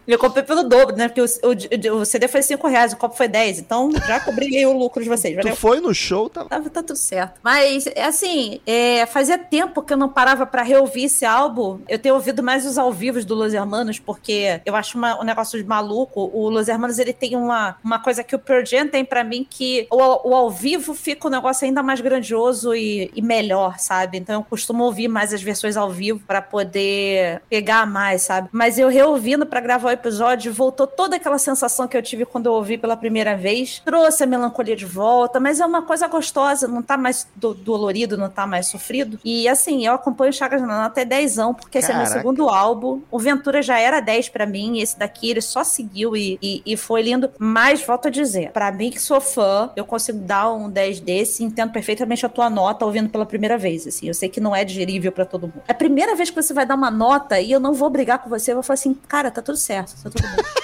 Eu comprei pelo dobro, né? Porque o, o- o CD foi 5 reais, o copo foi 10. Então, já cobri o lucro de vocês, Tu valeu? foi no show, tá? Tá, tá tudo certo. Mas, é assim, é, fazia tempo que eu não parava pra reouvir esse álbum. Eu tenho ouvido mais os ao vivos do Los Hermanos, porque eu acho uma- um negócio de maluco. O Los Hermanos, ele tem uma, uma coisa que o Pearl Jam tem pra mim, que o, o ao vivo fica um negócio ainda mais grandioso e, e melhor, sabe? Então eu costumo ouvir mais as versões ao vivo pra poder pegar mais, sabe? Mas eu reouvindo pra gravar o episódio, voltou toda aquela sensação que eu tive quando eu ouvi pela primeira vez. Trouxe a melancolia de volta, mas é uma coisa gostosa, não tá mais do- dolorido, não tá mais sofrido. E assim, eu acompanho o Chagas na nota até 10, porque esse é meu Caraca. segundo álbum. O Ventura já era 10 pra mim, e esse daqui ele só seguiu e, e, e foi lindo. Mas, volto a dizer, pra mim que sou fã, eu consigo dar um 10 desse e entendo perfeitamente a tua nota ouvindo pela primeira vez. Assim, eu sei que não é digerível pra todo mundo. É a primeira vez que você vai dar uma nota e eu não vou brigar com você, eu vou falar assim, cara, tá tudo certo, tá tudo bem.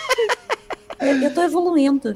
Eu- eu tô evoluindo.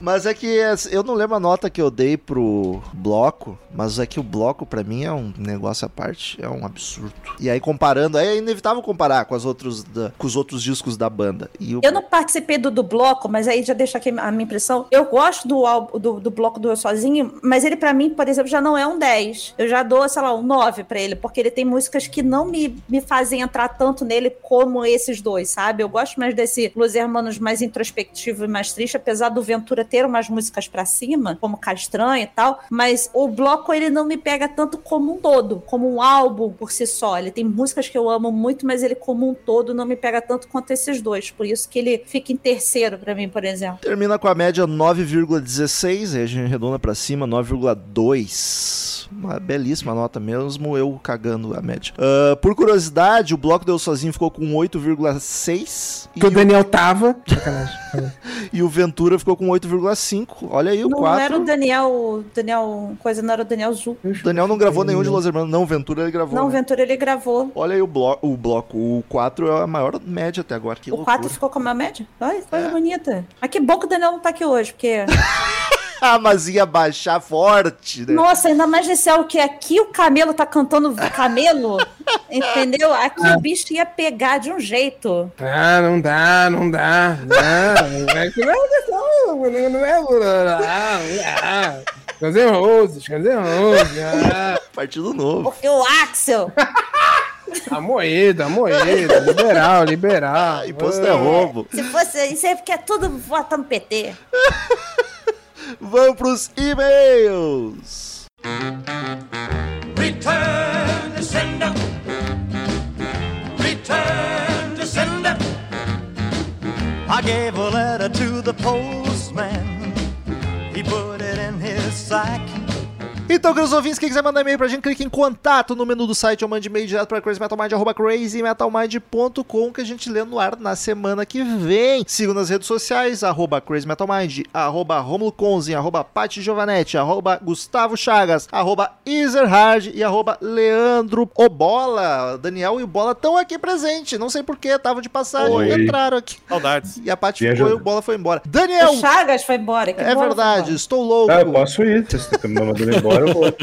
Mas é que eu não lembro a nota que eu dei pro bloco, mas é que o bloco pra mim é um negócio à parte, é um absurdo. E aí comparando, é inevitável comparar com, as outros da- com os outros discos da banda. O, Eu não participei do, do bloco, mas aí já deixa aqui a minha impressão. Eu gosto do, álbum- do, do bloco do Eu Sozinho, mas ele pra mim, por exemplo, já não é um 10. Eu já dou, sei lá, um 9 pra ele, porque ele tem músicas que não me, me fazem entrar tanto nele como esses dois, sabe? Eu gosto mais desse Los Hermanos mais introspectivo e mais triste, apesar do Ventura ter umas músicas pra cima, como Castranha e tal, mas o bloco ele não me pega tanto como um todo, como um álbum por si só. Ele tem músicas que eu amo muito, mas ele como um todo não me pega tanto quanto esses dois. Por isso que ele fica em terceiro pra mim, por exemplo. Termina com a média 9,16, aí a gente arredonda pra cima, 9,2. Uma belíssima nota mesmo, eu cagando a média. Ah, por curiosidade, o bloco deu sozinho ficou com 8,6 e, Que o o- Daniel tava. Sacanagem. e o Ventura ficou com 8,5. Olha aí o não 4. era o Daniel, Daniel, coisa não era o Daniel Zu. O Daniel não gravou nenhum de Los Hermanos, não, o Ventura ele gravou. Não, o né? Ventura ele gravou. Olha aí o, blo o bloco, o 4 é a maior média até agora. Que o loucura. 4 ficou com a maior média? Ai, coisa É. bonita. Mas que bom que o Daniel não tá aqui hoje, porque. Ah, mas ia baixar forte, né? Nossa, ainda mais nesse álbum que aqui o camelo tá cantando camelo. entendeu? Aqui o bicho ia pegar de um jeito. Ah, não dá, não dá. Não, não é que não é não, não é. Dá. Guns N' Roses, Guns N' Roses. Ah, Partido novo. Porque o Axel. tá moído, tá moído. Liberal, liberal. Imposto é roubo. Se fosse isso aí, porque é tudo votando PT. Vamos pros e-mails. Return to sender. Return to sender. I gave a letter to the postman. He put it in his sack. Então, queridos ouvintes, quem quiser mandar e-mail pra gente, clique em contato no menu do site ou mande e-mail direto pra crazymetalmind, arroba crazymetalmind.com que a gente lê no ar na semana que vem. Sigam nas redes sociais, arroba crazymetalmind, arroba Romulo Conzin, arroba Pati Giovanetti, arroba Gustavo Chagas, arroba Ezerhard e arroba Leandro Obola. Daniel e o Bola estão aqui presentes, não sei porquê, estavam de passagem, Oi. entraram aqui. Saudades. E a Paty ficou e o Bola foi embora. Daniel, O Chagas foi embora. que é verdade, embora. estou louco. Ah, eu posso ir. Se você tá me mandando embora.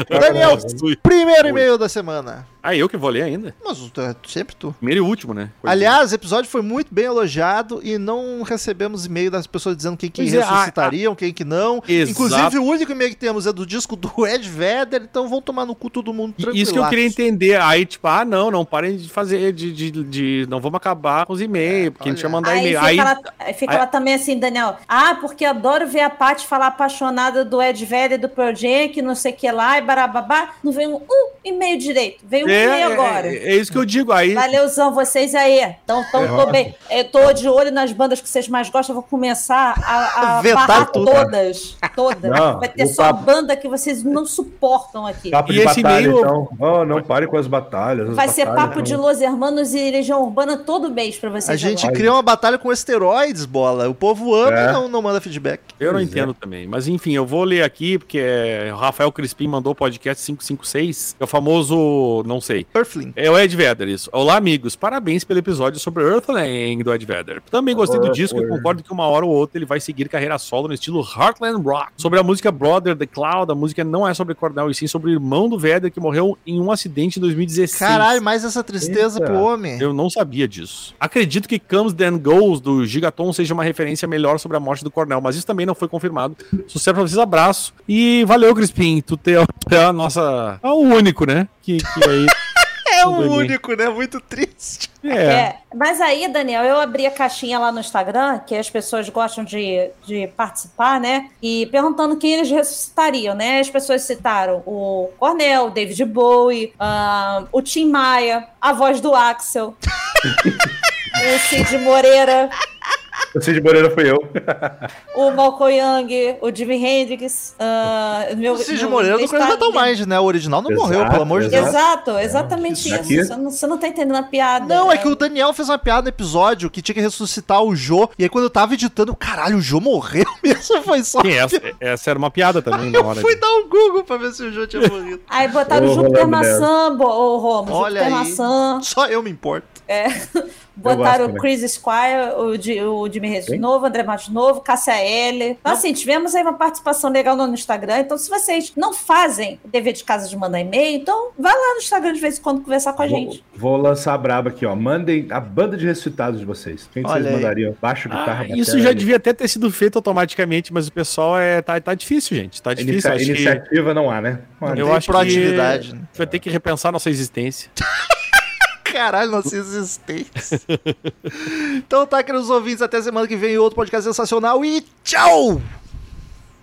Daniel, primeiro e-mail da semana. Ah, eu que vou ler ainda? Mas é sempre tu. Primeiro e último, né? Coisa- Aliás, o episódio foi muito bem elogiado e não recebemos e-mail das pessoas dizendo quem que Pois é, ressuscitariam, quem que não. Exato. Inclusive, o único e-mail que temos é do disco do Ed Vedder, então vão tomar no cu todo mundo tranquilo. Isso que eu queria entender. Aí, tipo, ah, não, não parem de fazer, de, de, de- não vamos acabar com os e-mails, porque a gente olha. vai mandar Aí e-mail. fica, Aí, ela, aí fica aí- ela também assim, Daniel. Ah, porque adoro ver a Paty falar apaixonada do Ed Vedder, do Project, não sei o que lá, e barababá. Não veio um, um e-mail direito. Veio um é, é, agora. é, é isso que eu digo. Aí, Valeuzão, vocês aí. Então, então tô bem. Eu tô de olho nas bandas que vocês mais gostam. Eu vou começar a, a Vetar barrar tudo. todas. Todas. Não, Vai ter só papo- banda que vocês não suportam aqui. Papo E de esse batalha, e-mail- então. Oh, não pare com as batalhas. as Vai ser batalhas, papo não. de Los Hermanos e Legião Urbana todo mês pra vocês. A gente agora. cria uma batalha com esteroides, bola. O povo ama É. e não, não manda feedback. Eu não Pois entendo também. Mas enfim, eu vou ler aqui, porque é, o Rafael Crispim mandou o podcast 556. É o famoso, não sei. Earthling. É o Ed Vedder, isso. Olá, amigos. Parabéns pelo episódio sobre Earthling do Ed Vedder. Também gostei do disco e concordo que uma hora ou outra ele vai seguir carreira solo no estilo Heartland Rock. Sobre a música Brother The Cloud, a música não é sobre Cornell, e sim sobre o irmão do Vedder que morreu em um acidente em 2016. Caralho, mais essa tristeza Eita. pro homem. Eu não sabia disso. Acredito que Comes Then Goes do Gigaton seja uma referência melhor sobre a morte do Cornell, mas isso também não foi confirmado. Sucesso pra vocês, abraço. E valeu, Crispim. Tu te- é a nossa. É o único, né? Que, que aí. É o único, né? Muito triste. É. É, mas aí, Daniel, eu abri a caixinha lá no Instagram, que as pessoas gostam de, de participar, né? E perguntando quem eles ressuscitariam, né? As pessoas citaram o Cornel, o David Bowie, ah, o Tim Maia, a voz do Axel, o Cid Moreira, O Cid Moreira fui eu. o Malcolm Young, o Jimi Hendrix. ah, meu, O Cid meu Moreira Metal de- Mind, né? O original não Exato, morreu, pelo amor de Deus. Exato, exatamente Isso isso. aqui- Você não, você não tá entendendo a piada. Não, é que o Daniel fez uma piada no episódio que tinha que ressuscitar o Jô. E aí, quando eu tava editando, caralho, o Jô morreu mesmo. Foi só. Sim, essa, essa era uma piada também na Eu hora. fui de- dar um Google pra ver se o Jô tinha morrido. Aí botaram o Júpiter Maçã, bo- ô Romo, Olha Júpiter aí. Maçã. Só eu me importo. Botaram gosto o Chris Squire, o, Di- o Jimmy Reis de novo, André Matos de novo, Cássia L. Então, assim, tivemos aí uma participação legal no Instagram. Então, se vocês não fazem o dever de casa de mandar e-mail, então vai lá no Instagram de vez em quando conversar com a gente. Vou, vou lançar a braba aqui, ó. Mandem a banda de ressuscitados de vocês. Quem que vocês mandariam? Baixo, guitarra, Ah, isso já devia até ter sido feito automaticamente, mas o pessoal é tá, tá difícil, gente. Tá difícil. Inicia- Acho que iniciativa não há, né? Há. eu acho proatividade, que né? vai ter que repensar nossa existência. Caralho, nossa existência. então tá, queridos ouvintes, até semana que vem outro podcast sensacional e tchau!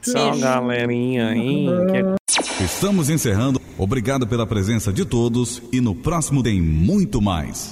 Tchau, galerinha. hein? Que- Estamos encerrando. Obrigado pela presença de todos e no próximo tem muito mais.